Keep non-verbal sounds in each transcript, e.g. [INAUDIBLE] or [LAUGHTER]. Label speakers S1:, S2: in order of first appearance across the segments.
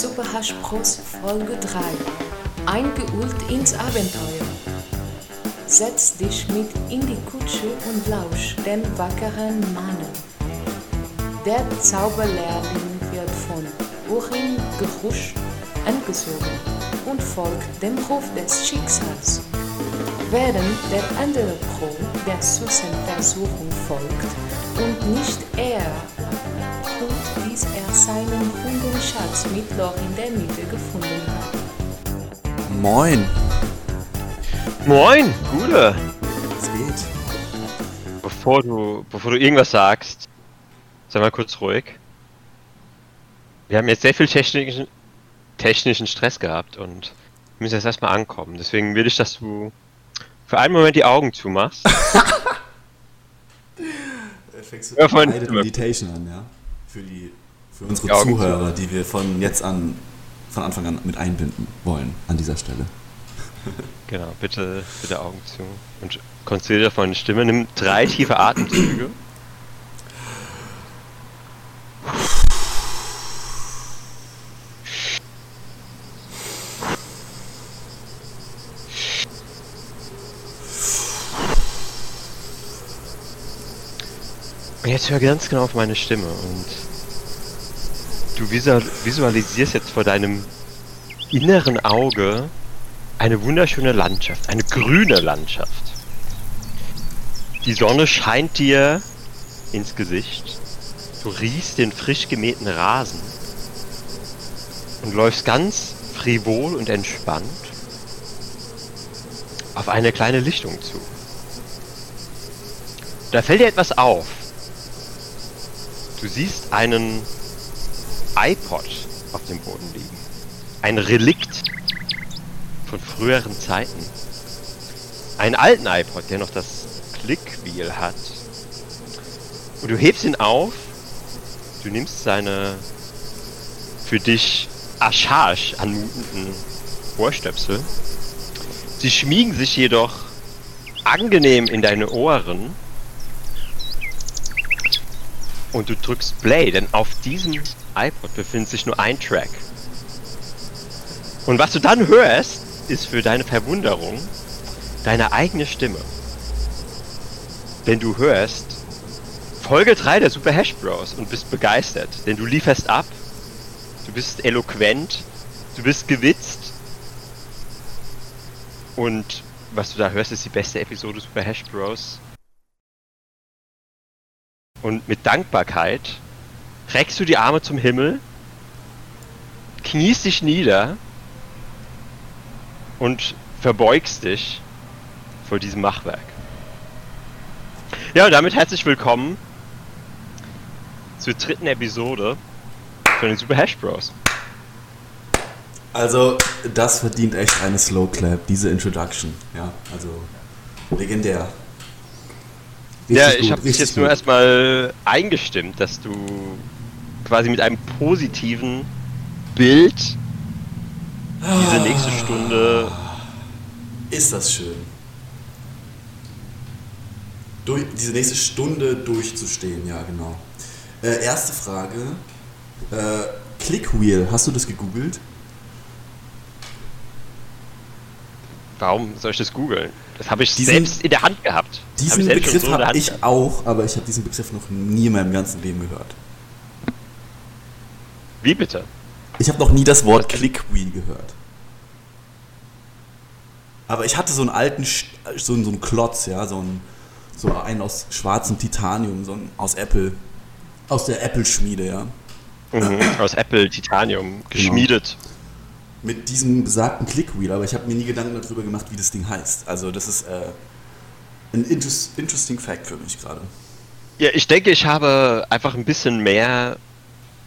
S1: Super Hash Bros Folge 3. Eingeult ins Abenteuer. Setz dich mit in die Kutsche und lausch den wackeren Mannen. Der Zauberlehrling wird von Urin Gerusch angezogen und folgt dem Ruf des Schicksals. Während der andere Pro der Susan-Versuchung folgt und nicht er tut, bis er seinen Hundenschatz mit Loch in der Mitte gefunden hat.
S2: Moin.
S3: Moin, Gude.
S2: Was geht?
S3: Bevor du, bevor du irgendwas sagst, sei mal kurz ruhig. Wir haben jetzt sehr viel technischen, technischen Stress gehabt und müssen jetzt erstmal ankommen. Deswegen will ich, dass du für einen Moment die Augen zumachst.
S2: Fängst
S3: Ja,
S2: du
S3: von-
S2: Guided Meditation an, ja? Für, die, für unsere
S3: Augen
S2: Zuhörer, die wir von jetzt an, von Anfang an mit einbinden wollen an dieser Stelle. [LAUGHS]
S3: Genau, bitte, bitte Augen zu. Und konzentriere dich auf meine Stimme. Nimm drei tiefe Atemzüge. [LAUGHS] jetzt hör ganz genau auf meine Stimme und du visual visualisierst jetzt vor deinem inneren Auge eine wunderschöne Landschaft, eine grüne Landschaft. Die Sonne scheint dir ins Gesicht. Du riechst den frisch gemähten Rasen und läufst ganz frivol und entspannt auf eine kleine Lichtung zu. Da fällt dir etwas auf. Du siehst einen iPod auf dem Boden liegen. Ein Relikt von früheren Zeiten. Einen alten iPod, der noch das Clickwheel hat. Und du hebst ihn auf, du nimmst seine für dich archaisch anmutenden Ohrstöpsel. Sie schmiegen sich jedoch angenehm in deine Ohren. Und du drückst Play, denn auf diesem iPod befindet sich nur ein Track. Und was du dann hörst, ist für deine Verwunderung deine eigene Stimme. Denn du hörst Folge 3 der Super Hash Bros und bist begeistert, denn du lieferst ab, du bist eloquent, du bist gewitzt und was du da hörst, ist die beste Episode Super Hash Bros. Und mit Dankbarkeit reckst du die Arme zum Himmel, kniest dich nieder und verbeugst dich vor diesem Machwerk. Ja, und damit herzlich willkommen zur dritten Episode von den Super Hash Bros.
S2: Also, das verdient echt eine Slow Clap, diese Introduction. Ja, also legendär. Richtig
S3: ja, ich habe mich
S2: richtig
S3: jetzt nur
S2: gut.
S3: erstmal eingestimmt, dass du quasi mit einem positiven Bild diese nächste Stunde.
S2: Ist das schön. Durch, diese nächste Stunde durchzustehen, ja, genau. Äh, erste Frage. Äh, Clickwheel, hast du das gegoogelt?
S3: Warum soll ich das googeln? Das habe ich
S2: Diesen-
S3: selbst in der Hand gehabt. Hab
S2: Diesen
S3: schon
S2: Begriff
S3: so
S2: habe ich auch, aber ich habe diesen Begriff noch nie in meinem ganzen Leben gehört.
S3: Wie bitte?
S2: Ich habe noch nie das Wort Clickwheel gehört. Aber ich hatte so einen alten, so einen, so einen Klotz, ja, so einen, so einen aus schwarzem Titanium, so einen aus Apple, aus der Apple-Schmiede, ja.
S3: Mhm. Aus Apple Titanium geschmiedet.
S2: Mit diesem besagten Clickwheel, aber ich habe mir nie Gedanken darüber gemacht, wie das Ding heißt. Also das ist äh, ein interest, interesting Fact für mich gerade.
S3: Ja, ich denke, ich habe einfach ein bisschen mehr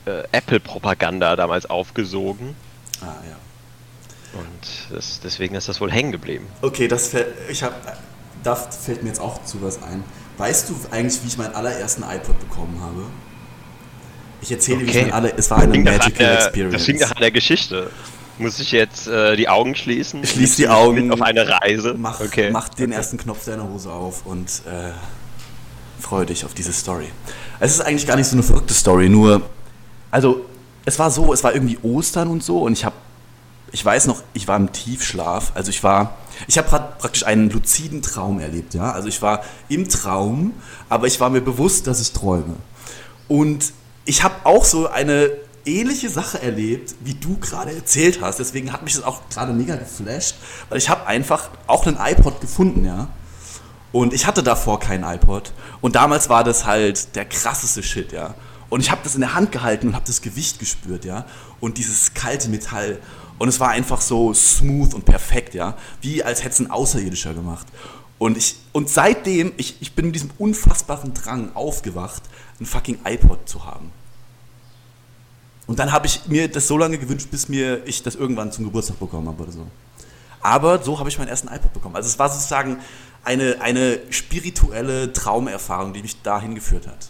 S3: äh, Apple-Propaganda damals aufgesogen.
S2: Ah ja.
S3: Und das, deswegen ist das wohl hängen geblieben.
S2: Okay, das fällt, ich hab, da fällt mir jetzt auch zu was ein. Weißt du eigentlich, wie ich meinen allerersten iPod bekommen habe? Ich erzähle dir, wie ich
S3: Okay.
S2: mein aller, es war eine Magical
S3: einer-
S2: Experience.
S3: Das klingt nach einer Geschichte. Muss ich jetzt äh, die Augen schließen?
S2: Schließ die Augen.
S3: Mit auf eine Reise.
S2: Mach,
S3: okay.
S2: mach den
S3: okay.
S2: ersten Knopf deiner Hose auf und äh, freue dich auf diese Story. Es ist eigentlich gar nicht so eine verrückte Story, nur, also es war so, es war irgendwie Ostern und so und ich habe, ich weiß noch, ich war im Tiefschlaf. Also ich war, ich habe praktisch einen luziden Traum erlebt, ja. Also ich war im Traum, aber ich war mir bewusst, dass ich träume. Und ich habe auch so eine ähnliche Sache erlebt, wie du gerade erzählt hast. Deswegen hat mich das auch gerade mega geflasht, weil ich habe einfach auch einen iPod gefunden, ja. Und ich hatte davor keinen iPod. Und damals war das halt der krasseste Shit, ja. Und ich habe das in der Hand gehalten und habe das Gewicht gespürt, ja. Und dieses kalte Metall. Und es war einfach so smooth und perfekt, ja. Wie als hätte es ein Außerirdischer gemacht. Und, ich, und seitdem, ich, ich bin mit diesem unfassbaren Drang aufgewacht, ein fucking iPod zu haben. Und dann habe ich mir das so lange gewünscht, bis mir ich das irgendwann zum Geburtstag bekommen habe oder so. Aber so habe ich meinen ersten iPod bekommen. Also es war sozusagen eine, eine spirituelle Traumerfahrung, die mich dahin geführt hat.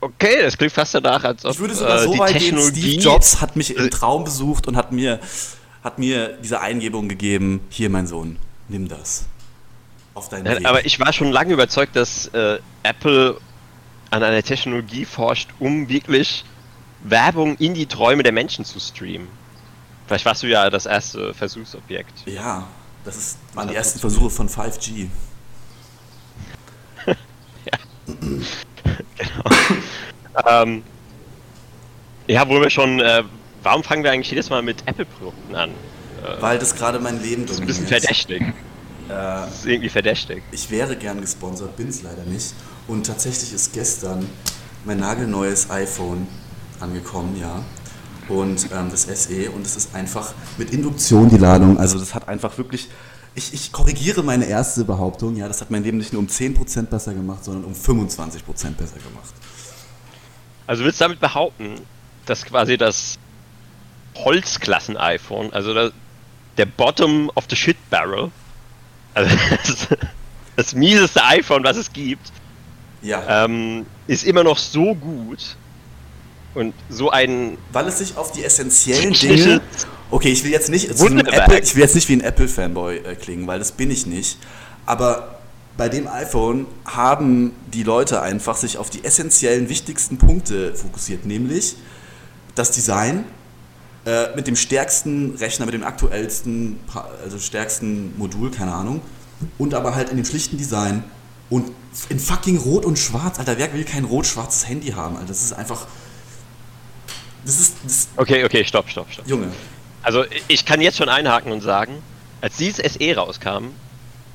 S3: Okay, das klingt fast danach, als
S2: ob ich würde sogar äh, so weit gehen, Steve Jobs hat mich im Traum besucht und hat mir, hat mir diese Eingebung gegeben, hier mein Sohn, nimm das.
S3: Auf deinen Weg. Aber ich war schon lange überzeugt, dass äh, Apple an einer Technologie forscht, um wirklich Werbung in die Träume der Menschen zu streamen. Vielleicht warst du ja das erste Versuchsobjekt.
S2: Ja, das ist, waren die ersten Versuche von 5G. [LAUGHS]
S3: ja. genau. ähm, ja, wo wir schon, äh, warum fangen wir eigentlich jedes Mal mit Apple-Produkten an?
S2: Äh, Weil das gerade mein Leben
S3: dominiert. Das ist ein bisschen verdächtig. Äh, das ist irgendwie verdächtig.
S2: Ich wäre gern gesponsert, bin es leider nicht. Und tatsächlich ist gestern mein nagelneues iPhone angekommen, ja. Und ähm, das SE und es ist einfach mit Induktion die Ladung. Also das hat einfach wirklich ich, ich, korrigiere meine erste Behauptung, ja, das hat mein Leben nicht nur um 10% besser gemacht, sondern um 25% besser gemacht.
S3: Also willst du damit behaupten, dass quasi das Holzklassen-iPhone, also das, der Bottom of the Shit Barrel, also [LAUGHS] das, das mieseste iPhone, was es gibt, ja. ähm, ist immer noch so gut und so ein.
S2: Weil es sich auf die essentiellen Dinge Okay, ich will jetzt nicht, Apple, ich will jetzt nicht wie ein Apple-Fanboy äh, klingen, weil das bin ich nicht. Aber bei dem iPhone haben die Leute einfach sich auf die essentiellen, wichtigsten Punkte fokussiert, nämlich das Design äh, mit dem stärksten Rechner, mit dem aktuellsten, also stärksten Modul, keine Ahnung, und aber halt in dem schlichten Design und in fucking Rot und Schwarz. Alter, wer will kein rot-schwarzes Handy haben? Alter, das ist einfach.
S3: Das ist. Das okay, okay, stopp, stopp, stopp.
S2: Junge.
S3: Also ich kann jetzt schon einhaken und sagen, als dieses SE rauskam,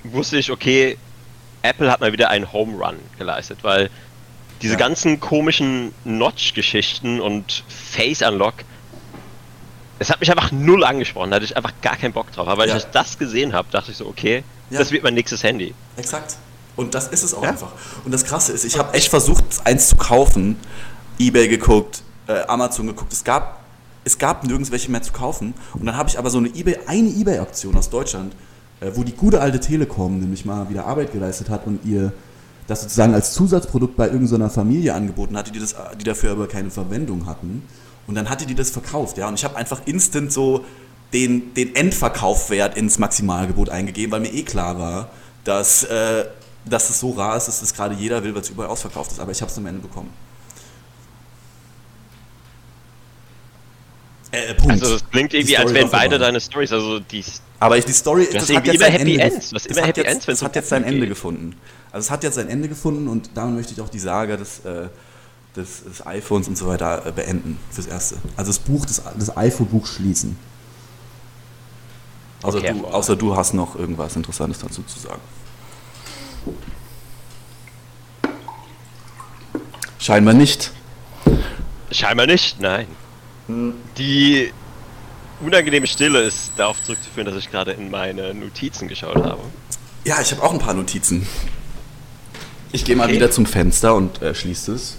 S3: wusste ich, okay, Apple hat mal wieder einen Home Run geleistet, weil diese ja. ganzen komischen Notch-Geschichten und Face Unlock, es hat mich einfach null angesprochen, da hatte ich einfach gar keinen Bock drauf. Aber ja. als ich das gesehen habe, dachte ich so, okay, ja. das wird mein nächstes Handy.
S2: Exakt. Und das ist es auch einfach. Und das Krasse ist, ich habe echt versucht, eins zu kaufen, Ebay geguckt, äh, Amazon geguckt. Es gab es gab nirgends welche mehr zu kaufen. Und dann habe ich aber so eine eBay, eine eBay-Aktion aus Deutschland, äh, wo die gute alte Telekom nämlich mal wieder Arbeit geleistet hat und ihr das sozusagen als Zusatzprodukt bei irgendeiner Familie angeboten hatte, die, das, die dafür aber keine Verwendung hatten. Und dann hatte die das verkauft, ja. Und ich habe einfach instant so den, den Endverkaufwert ins Maximalgebot eingegeben, weil mir eh klar war, dass, äh, dass es so rar ist, dass das gerade jeder will, weil es überall ausverkauft ist. Aber ich habe es am Ende bekommen.
S3: Äh, Punkt. Also das klingt irgendwie, als wären beide deine Stories, also die.
S2: Aber die Story,
S3: das hat jetzt immer Happy Ende, Ends.
S2: Das, immer Happy jetzt, Ends, das hat jetzt sein Ende gefunden. Also es hat jetzt sein Ende gefunden und damit möchte ich auch die Sage des, äh, des, des iPhones und so weiter äh, beenden fürs Erste. Also das Buch, das, das iPhone-Buch schließen. Außer, okay, du, außer du hast noch irgendwas Interessantes dazu zu sagen. Scheinbar nicht.
S3: Scheinbar nicht, nein. Die unangenehme Stille ist darauf zurückzuführen, dass ich gerade in meine Notizen geschaut habe.
S2: Ja, ich habe auch ein paar Notizen. Ich gehe mal okay. wieder zum Fenster und äh, schließe es.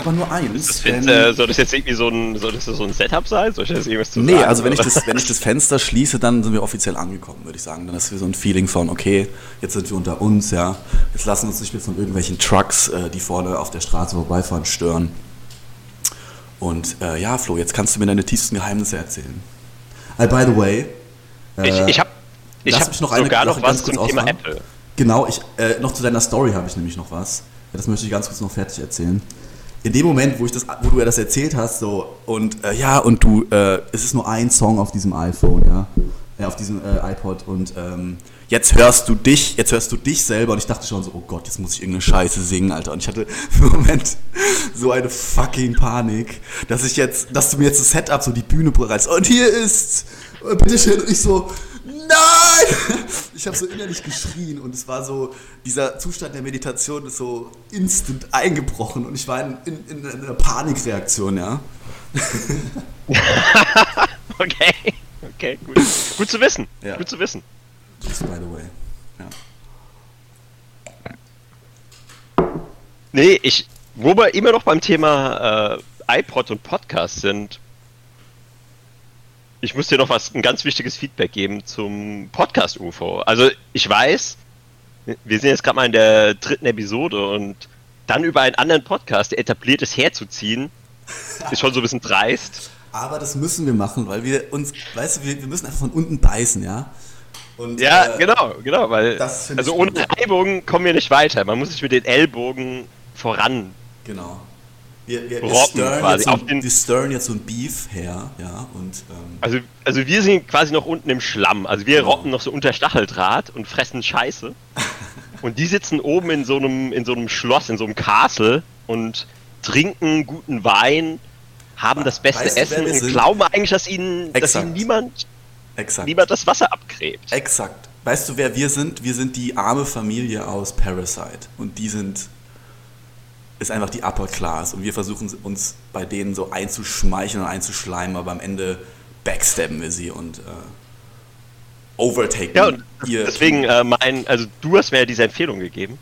S2: Aber nur eins.
S3: Das find, äh, soll das jetzt irgendwie so ein, soll das so ein Setup sein? Soll ich das
S2: irgendwas zu Nee, sagen, also wenn ich, das, wenn ich das Fenster schließe, dann sind wir offiziell angekommen, würde ich sagen. Dann ist so ein Feeling von, okay, jetzt sind wir unter uns, ja. Jetzt lassen wir uns nicht mehr von irgendwelchen Trucks, äh, die vorne auf der Straße vorbeifahren, stören. Und äh, ja, Flo, jetzt kannst du mir deine tiefsten Geheimnisse erzählen. Uh, by the way.
S3: Äh, ich ich habe ich hab
S2: noch eine,
S3: sogar noch, noch was zum Thema Apple.
S2: Genau, ich, äh, noch zu deiner Story habe ich nämlich noch was. das möchte ich ganz kurz noch fertig erzählen. In dem Moment, wo, ich das, wo du ja das erzählt hast, so, und äh, ja, und du, äh, es ist nur ein Song auf diesem iPhone, ja, ja auf diesem äh, iPod und ähm, jetzt hörst du dich, jetzt hörst du dich selber und ich dachte schon so, oh Gott, jetzt muss ich irgendeine Scheiße singen, Alter. Und ich hatte [LAUGHS] einen Moment so eine fucking Panik, dass ich jetzt, dass du mir jetzt das Setup, so die Bühne bereitest und hier ist, bitteschön, und ich so! [LAUGHS] Ich habe so innerlich geschrien und es war so, dieser Zustand der Meditation ist so instant eingebrochen und ich war in, in, in einer Panikreaktion, ja. [LAUGHS]
S3: okay, okay, gut. Gut zu wissen,
S2: Ja.
S3: gut zu wissen.
S2: Just by the way. Ja.
S3: Nee, ich, wo wir immer noch beim Thema äh, iPod und Podcast sind, ich muss dir noch was, ein ganz wichtiges Feedback geben zum Podcast UFO. Also ich weiß, wir sind jetzt gerade mal in der dritten Episode und dann über einen anderen Podcast, der etabliert ist, herzuziehen, ist schon so ein bisschen dreist.
S2: Aber das müssen wir machen, weil wir uns, weißt du, wir, wir müssen einfach von unten beißen, ja? Und,
S3: Ja,
S2: äh,
S3: genau, genau, weil also ohne
S2: gut.
S3: Ellbogen kommen wir nicht weiter. Man muss sich mit den Ellbogen voran.
S2: Genau. Wir, wir, wir,
S3: Robben
S2: stirren
S3: quasi
S2: so,
S3: auf den-
S2: wir stirren jetzt so ein Beef her, ja, und ähm,
S3: Also, also wir sind quasi noch unten im Schlamm. Also wir
S2: Genau.
S3: rotten noch so unter Stacheldraht und fressen Scheiße. [LAUGHS] und die sitzen oben in so einem, in so einem Schloss, in so einem Castle und trinken guten Wein, haben das beste
S2: Weißt
S3: Essen und
S2: sind?
S3: glauben eigentlich, dass ihnen, dass
S2: Exakt.
S3: ihnen niemand,
S2: exakt.
S3: niemand das Wasser abgräbt.
S2: Exakt. Weißt du, wer wir sind? Wir sind die arme Familie aus Parasite. Und die sind, ist einfach die Upper Class. Und wir versuchen uns bei denen so einzuschmeicheln und einzuschleimen, aber am Ende backstabben wir sie und äh, overtaken
S3: Ja, und deswegen äh, mein, also du hast mir ja diese Empfehlung gegeben.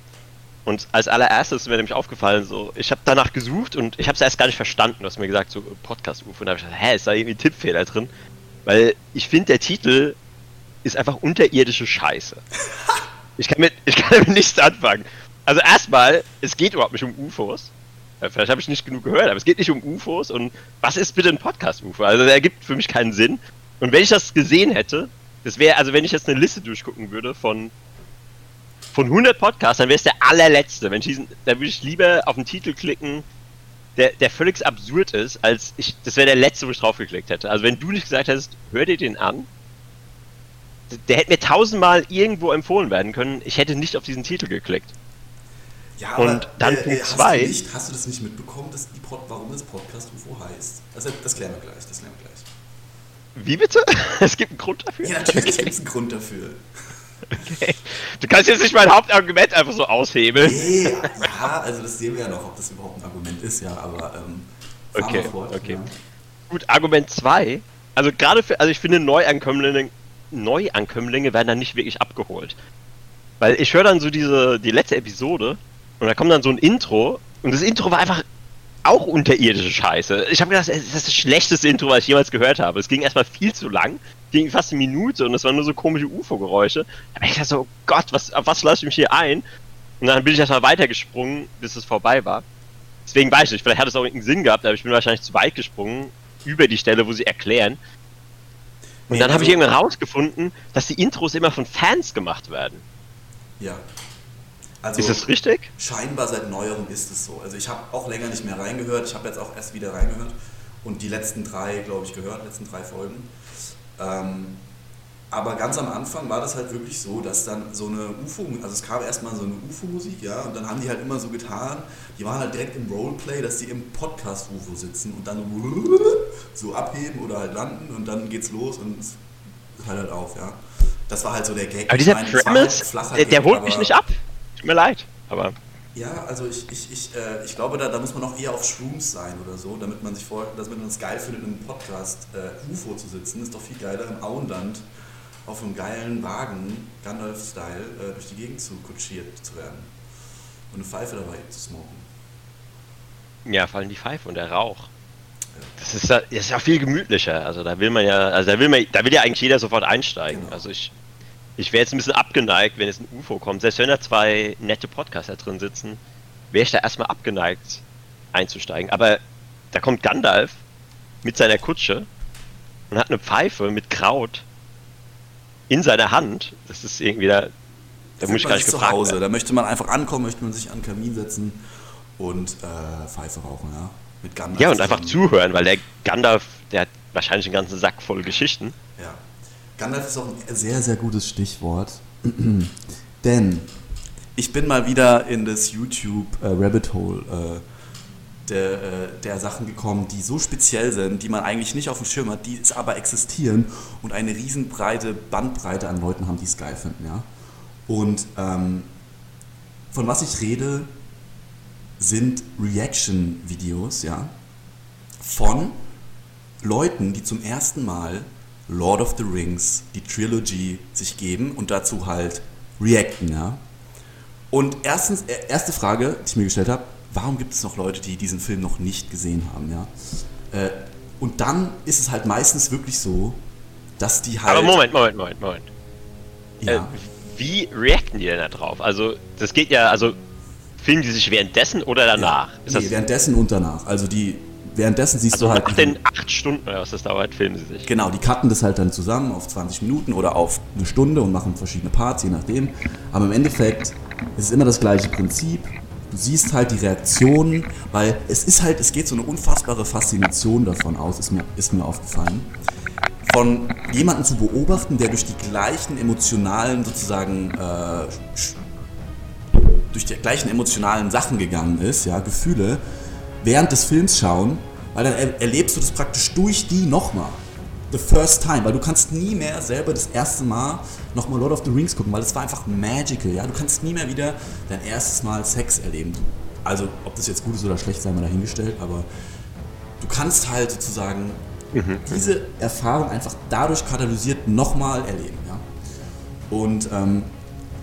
S3: Und als allererstes ist mir nämlich aufgefallen, so, ich habe danach gesucht und ich habe es erst gar nicht verstanden. Du hast mir gesagt, so Podcast-UFO. Und da habe ich gesagt, hä, ist da irgendwie ein Tippfehler drin? Weil ich finde, der Titel ist einfach unterirdische Scheiße. [LAUGHS] ich, kann mit, ich kann damit nichts anfangen. Also erstmal, es geht überhaupt nicht um UFOs. Ja, Vielleicht habe ich nicht genug gehört, aber es geht nicht um UFOs. Und was ist bitte ein Podcast-UFO? Also der ergibt für mich keinen Sinn. Und wenn ich das gesehen hätte, das wäre, also wenn ich jetzt eine Liste durchgucken würde von, von 100 Podcasts, dann wäre es der allerletzte. Wenn ich diesen, da würde ich lieber auf den Titel klicken, der, der völlig absurd ist, als ich, das wäre der letzte, wo ich draufgeklickt hätte. Also wenn du nicht gesagt hättest, hör dir den an, der hätte mir tausendmal irgendwo empfohlen werden können, ich hätte nicht auf diesen Titel geklickt.
S2: Ja,
S3: und dann Punkt
S2: hast
S3: zwei.
S2: Du nicht, hast du das nicht mitbekommen, dass die Pod, warum das Podcast UFO heißt? Das, das klären wir gleich. Das klären wir gleich.
S3: Wie bitte? [LAUGHS] Es gibt einen Grund dafür?
S2: Ja, natürlich
S3: Okay.
S2: gibt es einen Grund dafür.
S3: Okay. Du kannst jetzt nicht mein Hauptargument einfach so aushebeln.
S2: Nee, ja, also das sehen wir ja noch, ob das überhaupt ein Argument ist, ja, aber ähm,
S3: Okay,
S2: fort,
S3: okay.
S2: Ja.
S3: Gut, Argument 2. Also gerade für, also ich finde Neuankömmlinge, Neuankömmlinge werden dann nicht wirklich abgeholt. Weil ich höre dann so diese, die letzte Episode und da kommt dann so ein Intro und das Intro war einfach auch unterirdische Scheiße. Ich habe gedacht, es ist das schlechteste Intro, was ich jemals gehört habe. Es ging erstmal viel zu lang, ging fast eine Minute und es waren nur so komische UFO-Geräusche. Da bin ich gedacht so, oh Gott, was, auf was lasse ich mich hier ein? Und dann bin ich erstmal weitergesprungen, bis es vorbei war. Deswegen weiß ich nicht, vielleicht hat es auch irgendeinen Sinn gehabt, aber ich bin wahrscheinlich zu weit gesprungen, über die Stelle, wo sie erklären. Und
S2: Nee,
S3: dann habe ich
S2: also-
S3: irgendwann rausgefunden, dass die Intros immer von Fans gemacht werden.
S2: Ja. Also,
S3: Ist das richtig?
S2: Scheinbar seit neuerem ist es so. Also ich habe auch länger nicht mehr reingehört. Ich habe jetzt auch erst wieder reingehört und die letzten drei, glaube ich, gehört, letzten drei Folgen. Ähm, aber ganz am Anfang war das halt wirklich so, dass dann so eine UFO, also es kam erstmal so eine UFO-Musik, ja, und dann haben die halt immer so getan, die waren halt direkt im Roleplay, dass die im Podcast-UFO sitzen und dann so abheben oder halt landen und dann geht's los und es hört halt auf, ja. Das war halt so der Gag.
S3: Aber dieser
S2: halt
S3: Premise,
S2: flacher
S3: der, der
S2: Gag,
S3: holt mich nicht ab. Tut mir leid. Aber
S2: ja, also ich, ich, ich, äh, ich glaube, da, da muss man auch eher auf Shrooms sein oder so, damit man sich vor, damit man es geil findet, in einem Podcast äh, UFO zu sitzen. Ist doch viel geiler im Auenland auf einem geilen Wagen, Gandalf-Style, äh, durch die Gegend zu kutschiert zu werden. Und eine Pfeife dabei zu smoken.
S3: ja, vor allem die Pfeife und der Rauch. Das ist ja, das ist ja viel gemütlicher. Also da will man ja, also da will man, da will ja eigentlich jeder sofort einsteigen.
S2: Genau.
S3: Also ich, ich wäre jetzt ein bisschen abgeneigt, wenn jetzt ein UFO kommt. Selbst wenn da zwei nette Podcaster drin sitzen, wäre ich da erstmal abgeneigt einzusteigen. Aber da kommt Gandalf mit seiner Kutsche und hat eine Pfeife mit Kraut in seiner Hand. Das ist irgendwie da. Da muss ich gar nicht
S2: zu
S3: gefragt
S2: Hause.
S3: werden.
S2: Da möchte man einfach ankommen, möchte man sich an den Kamin setzen und äh, Pfeife rauchen, ja. Mit Gandalf
S3: Ja, und einfach zuhören, weil der Gandalf, der hat wahrscheinlich einen ganzen Sack voll Geschichten.
S2: Ja. Gandalf ist auch ein sehr, sehr gutes Stichwort. [CLEARS THROAT] Denn ich bin mal wieder in das YouTube äh, äh, der, äh, der Sachen gekommen, die so speziell sind, die man eigentlich nicht auf dem Schirm hat, die aber existieren und eine riesenbreite Bandbreite an Leuten haben, die es geil finden. Ja? Und ähm, von was ich rede, sind Reaction-Videos, ja, von Leuten, die zum ersten Mal Lord of the Rings, die Trilogy, sich geben und dazu halt reacten, ja. Und erstens, äh, erste Frage, die ich mir gestellt habe, warum gibt es noch Leute, die diesen Film noch nicht gesehen haben, ja? Äh, und dann ist es halt meistens wirklich so, dass die halt.
S3: Aber Moment, Moment, Moment, Moment.
S2: Ja,
S3: Äh, wie reacten die denn da drauf? Also, das geht ja, also, filmen die sich währenddessen oder danach?
S2: Nee, währenddessen und danach. Also die, währenddessen siehst
S3: also
S2: du halt.
S3: nach den acht Stunden oder was das dauert, filmen sie sich.
S2: Genau, die cutten das halt dann zusammen auf 20 Minuten oder auf eine Stunde und machen verschiedene Parts, je nachdem. Aber im Endeffekt ist es immer das gleiche Prinzip. Du siehst halt die Reaktionen, weil es ist halt, es geht so eine unfassbare Faszination davon aus, ist mir, ist mir aufgefallen. Von jemanden zu beobachten, der durch die gleichen emotionalen sozusagen äh, durch die gleichen emotionalen Sachen gegangen ist, ja, Gefühle, während des Films schauen, weil dann er erlebst du das praktisch durch die nochmal. The first time, weil du kannst nie mehr selber das erste Mal nochmal Lord of the Rings gucken, weil das war einfach magical, ja. Du kannst nie mehr wieder dein erstes Mal Sex erleben. Also, ob das jetzt gut ist oder schlecht, sei mal dahingestellt, aber du kannst halt sozusagen diese Erfahrung einfach dadurch katalysiert nochmal erleben, ja. Und ähm,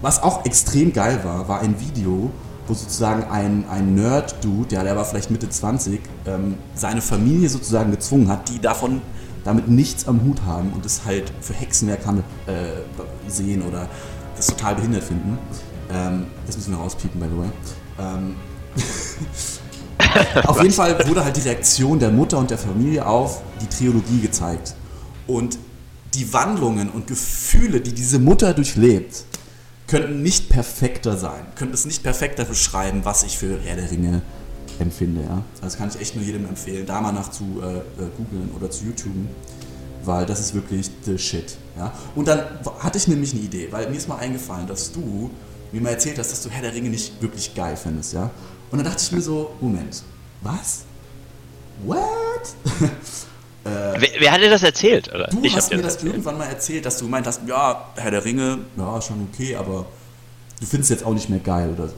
S2: was auch extrem geil war, war ein Video, wo sozusagen ein, ein Nerd-Dude, ja, der war vielleicht Mitte 20, ähm, seine Familie sozusagen gezwungen hat, die davon damit nichts am Hut haben und es halt für Hexenwerk haben, äh, sehen oder das total behindert finden. Ähm, das müssen wir rauspiepen, by the way. Ähm, [LAUGHS] auf jeden Fall wurde halt die Reaktion der Mutter und der Familie auf die Trilogie gezeigt. Und die Wandlungen und Gefühle, die diese Mutter durchlebt, könnten nicht perfekter sein, könnten es nicht perfekter beschreiben, was ich für Herr der Ringe empfinde. Ja? Also kann ich echt nur jedem empfehlen, da mal nach zu äh, äh, googeln oder zu YouTube, weil das ist wirklich the shit. Ja? Und dann hatte ich nämlich eine Idee, weil mir ist mal eingefallen, dass du mir mal erzählt hast, dass du Herr der Ringe nicht wirklich geil findest. Ja? Und dann dachte ich mir so, Moment, was? What? [LAUGHS]
S3: Wer, wer hat dir das erzählt? Oder?
S2: Du
S3: ich
S2: hast mir
S3: dir
S2: das
S3: erzählt.
S2: irgendwann mal erzählt, dass du gemeint hast, ja, Herr der Ringe, ja, schon okay, aber du findest jetzt auch nicht mehr geil oder so.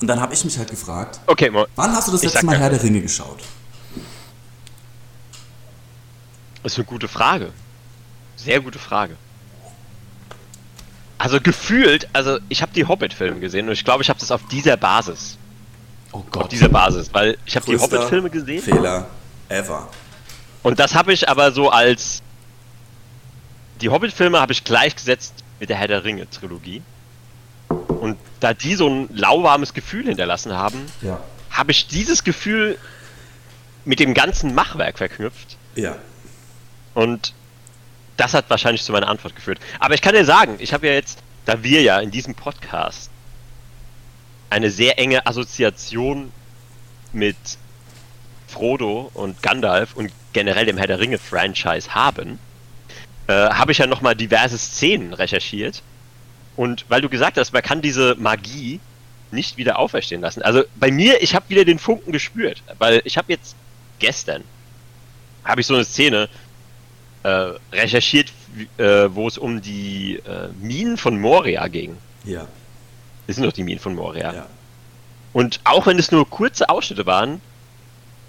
S2: Und dann habe ich mich halt gefragt,
S3: Okay, Mo
S2: wann hast du das letzte Mal
S3: ja.
S2: Herr der Ringe geschaut?
S3: Das ist eine gute Frage. Sehr gute Frage. Also gefühlt, also ich habe die Hobbit-Filme gesehen und ich glaube, ich habe das auf dieser Basis.
S2: Oh
S3: Auf dieser Basis, weil ich habe die Hobbit-Filme gesehen
S2: Fehler ever.
S3: Und das habe ich aber so als die Hobbit-Filme habe ich gleichgesetzt mit der Herr der Ringe-Trilogie. Und da die so ein lauwarmes Gefühl hinterlassen haben,
S2: Ja.
S3: habe ich dieses Gefühl mit dem ganzen Machwerk verknüpft.
S2: Ja.
S3: Und das hat wahrscheinlich zu meiner Antwort geführt. Aber ich kann dir sagen, ich habe ja jetzt, da wir ja in diesem Podcast eine sehr enge Assoziation mit Frodo und Gandalf und generell dem Herr der Ringe-Franchise haben, äh, habe ich ja nochmal diverse Szenen recherchiert. Und weil du gesagt hast, man kann diese Magie nicht wieder auferstehen lassen. Also bei mir, ich habe wieder den Funken gespürt, weil ich habe jetzt gestern habe ich so eine Szene äh, recherchiert, äh, wo es um die äh, Minen von Moria ging.
S2: Ja.
S3: Das sind doch die Minen von Moria.
S2: Ja.
S3: Und auch wenn es nur kurze Ausschnitte waren,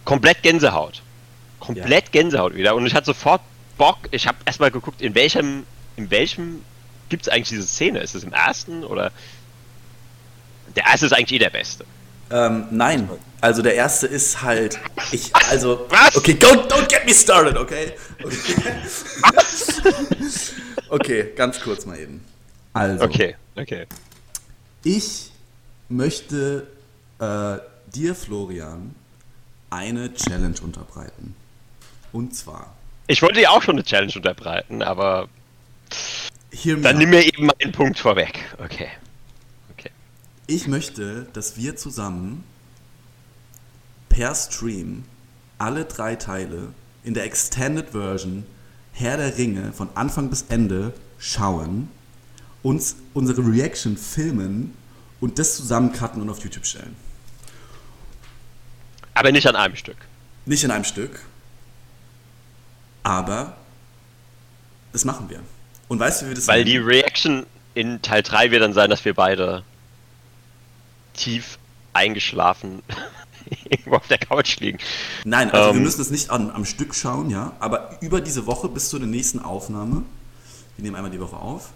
S3: komplett Gänsehaut. Komplett Gänsehaut wieder. Und ich hatte sofort Bock. Ich habe erstmal geguckt, in welchem, in welchem gibt es eigentlich diese Szene? Ist es im ersten oder? Der erste ist eigentlich eh der beste.
S2: Ähm, nein. Also der erste ist halt. Ich,
S3: Was?
S2: also. [LAUGHS]
S3: Was?
S2: Okay, go, don't get me started, okay? Okay. [LAUGHS] okay, ganz kurz mal eben. Also.
S3: Okay, okay.
S2: Ich möchte äh, dir, Florian, eine Challenge unterbreiten. Und zwar,
S3: Ich wollte dir auch schon eine Challenge unterbreiten, aber Dann nimm mir eben einen Punkt vorweg. Okay. Okay.
S2: Ich möchte, dass wir zusammen per Stream alle drei Teile in der Extended Version Herr der Ringe von Anfang bis Ende schauen, uns unsere Reaction filmen und das zusammen cutten und auf YouTube stellen.
S3: Aber nicht an einem Stück.
S2: Nicht in einem Stück, aber das machen wir. Und weißt du, wie wir das
S3: Weil die
S2: nennen?
S3: Reaction in Teil 3 wird dann sein, dass wir beide tief eingeschlafen [LAUGHS] irgendwo auf der Couch liegen.
S2: Nein, also wir
S3: Ähm.
S2: müssen es nicht an, am Stück schauen, ja, aber über diese Woche bis zu der nächsten Aufnahme, wir nehmen einmal die Woche auf,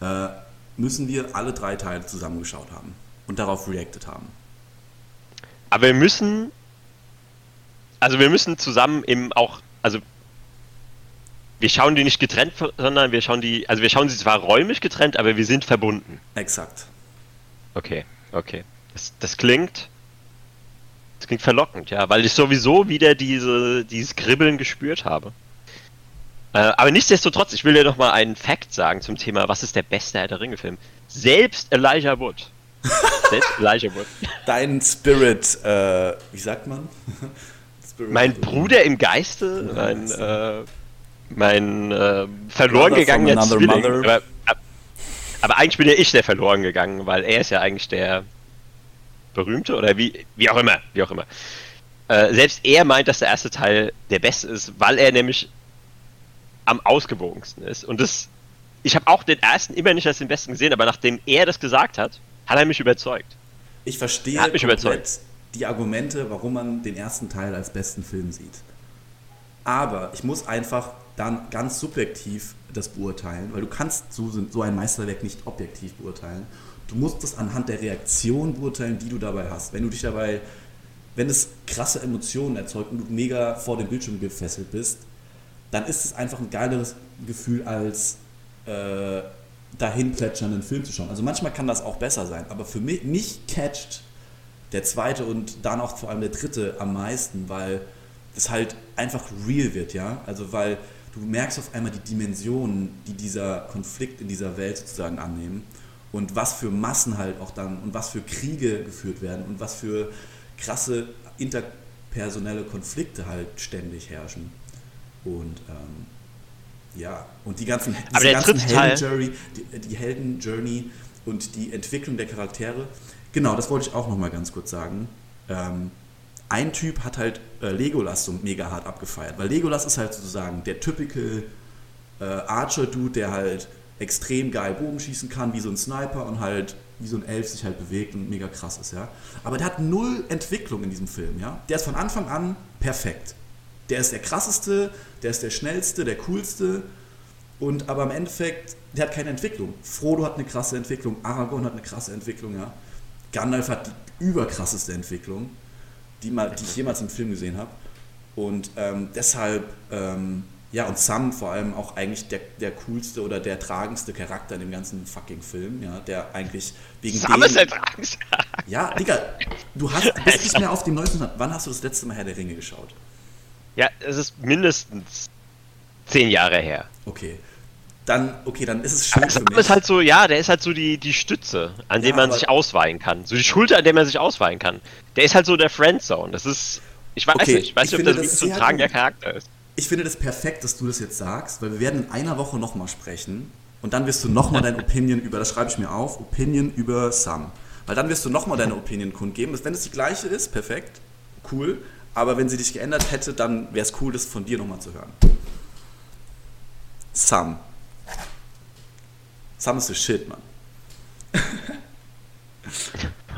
S2: äh, müssen wir alle drei Teile zusammengeschaut haben und darauf reacted haben.
S3: Aber wir müssen. Also wir müssen zusammen im auch. Also wir schauen die nicht getrennt, sondern wir schauen die. Also wir schauen sie zwar räumlich getrennt, aber wir sind verbunden.
S2: Exakt.
S3: Okay, okay. Das, das klingt. Das klingt verlockend, ja, weil ich sowieso wieder diese, dieses Kribbeln gespürt habe. Äh, aber nichtsdestotrotz, ich will dir noch mal einen Fact sagen zum Thema, was ist der beste Herr der Ringe-Film? Selbst Elijah Wood. [LAUGHS] Selbst Elijah Wood.
S2: Dein Spirit, äh, wie sagt man? Spirit
S3: Mein Bruder im Geiste, mein, äh, mein äh, verloren gegangener Zwilling. Aber, ab- aber eigentlich bin ja ich der verloren gegangen, weil er ist ja eigentlich der berühmte oder wie, wie auch immer, wie auch immer. Äh, selbst er meint, dass der erste Teil der beste ist, weil er nämlich am ausgewogensten ist. Und das, ich habe auch den ersten immer nicht als den besten gesehen, aber nachdem er das gesagt hat, hat er mich überzeugt.
S2: Ich verstehe
S3: Hat mich
S2: komplett
S3: überzeugt.
S2: die Argumente, warum man den ersten Teil als besten Film sieht. Aber ich muss einfach dann ganz subjektiv das beurteilen, weil du kannst so, ein Meisterwerk nicht objektiv beurteilen. Du musst das anhand der Reaktion beurteilen, die du dabei hast. Wenn du dich dabei, wenn es krasse Emotionen erzeugt und du mega vor dem Bildschirm gefesselt bist, dann ist es einfach ein geileres Gefühl als äh, dahin plätschernden Film zu schauen. Also manchmal kann das auch besser sein, aber für mich, mich catcht der zweite und dann auch vor allem der dritte am meisten, weil es halt einfach real wird, ja. Also weil du merkst auf einmal die Dimensionen, die dieser Konflikt in dieser Welt sozusagen annehmen und was für Massen halt auch dann und was für Kriege geführt werden und was für krasse interpersonelle Konflikte halt ständig herrschen. Und ähm, ja, und die ganzen, diese ganzen Helden-Journey, die, die Helden-Journey und die Entwicklung der Charaktere. Genau, das wollte ich auch nochmal ganz kurz sagen. Ähm, ein Typ hat halt äh, Legolas so mega hart abgefeiert, weil Legolas ist halt sozusagen der typical äh, Archer-Dude, der halt extrem geil Bogen schießen kann, wie so ein Sniper und halt wie so ein Elf sich halt bewegt und mega krass ist, ja. Aber der hat null Entwicklung in diesem Film, ja. Der ist von Anfang an perfekt. Der ist der krasseste, der ist der schnellste, der coolste und aber im Endeffekt, der hat keine Entwicklung. Frodo hat eine krasse Entwicklung, Aragorn hat eine krasse Entwicklung, ja. Gandalf hat die überkrasseste Entwicklung, die, mal, die ich jemals im Film gesehen habe. Und ähm, deshalb, ähm, ja, und Sam vor allem auch eigentlich der, der coolste oder der tragendste Charakter in dem ganzen fucking Film, ja, der eigentlich wegen
S3: Sam
S2: dem-
S3: ist der Drangsal.
S2: Ja, Digga, du hast, bist nicht mehr auf dem neuesten Stand. Wann hast du das letzte Mal Herr der Ringe geschaut?
S3: Ja, es ist mindestens zehn Jahre her.
S2: Okay. Dann, okay, dann ist es schön
S3: Aber
S2: für mich.
S3: ist halt so, ja, der ist halt so die, die Stütze, an
S2: Ja,
S3: dem man sich ausweihen kann. So die Schulter, an der man sich ausweihen kann. Der ist halt so der Friendzone. Das ist, ich weiß
S2: Okay,
S3: nicht, ich weiß
S2: ich
S3: nicht, ob
S2: finde
S3: das so ein tragender. Charakter ist.
S2: Ich finde das perfekt, dass du das jetzt sagst, weil wir werden in einer Woche nochmal sprechen und dann wirst du nochmal deine [LAUGHS] Opinion über, das schreibe ich mir auf, Opinion über Sam. Weil dann wirst du nochmal deine Opinion kundgeben. Wenn es die gleiche ist, perfekt, cool. Aber wenn sie dich geändert hätte, dann wäre es cool, das von dir nochmal zu hören. Sam. Sam ist the shit, Mann.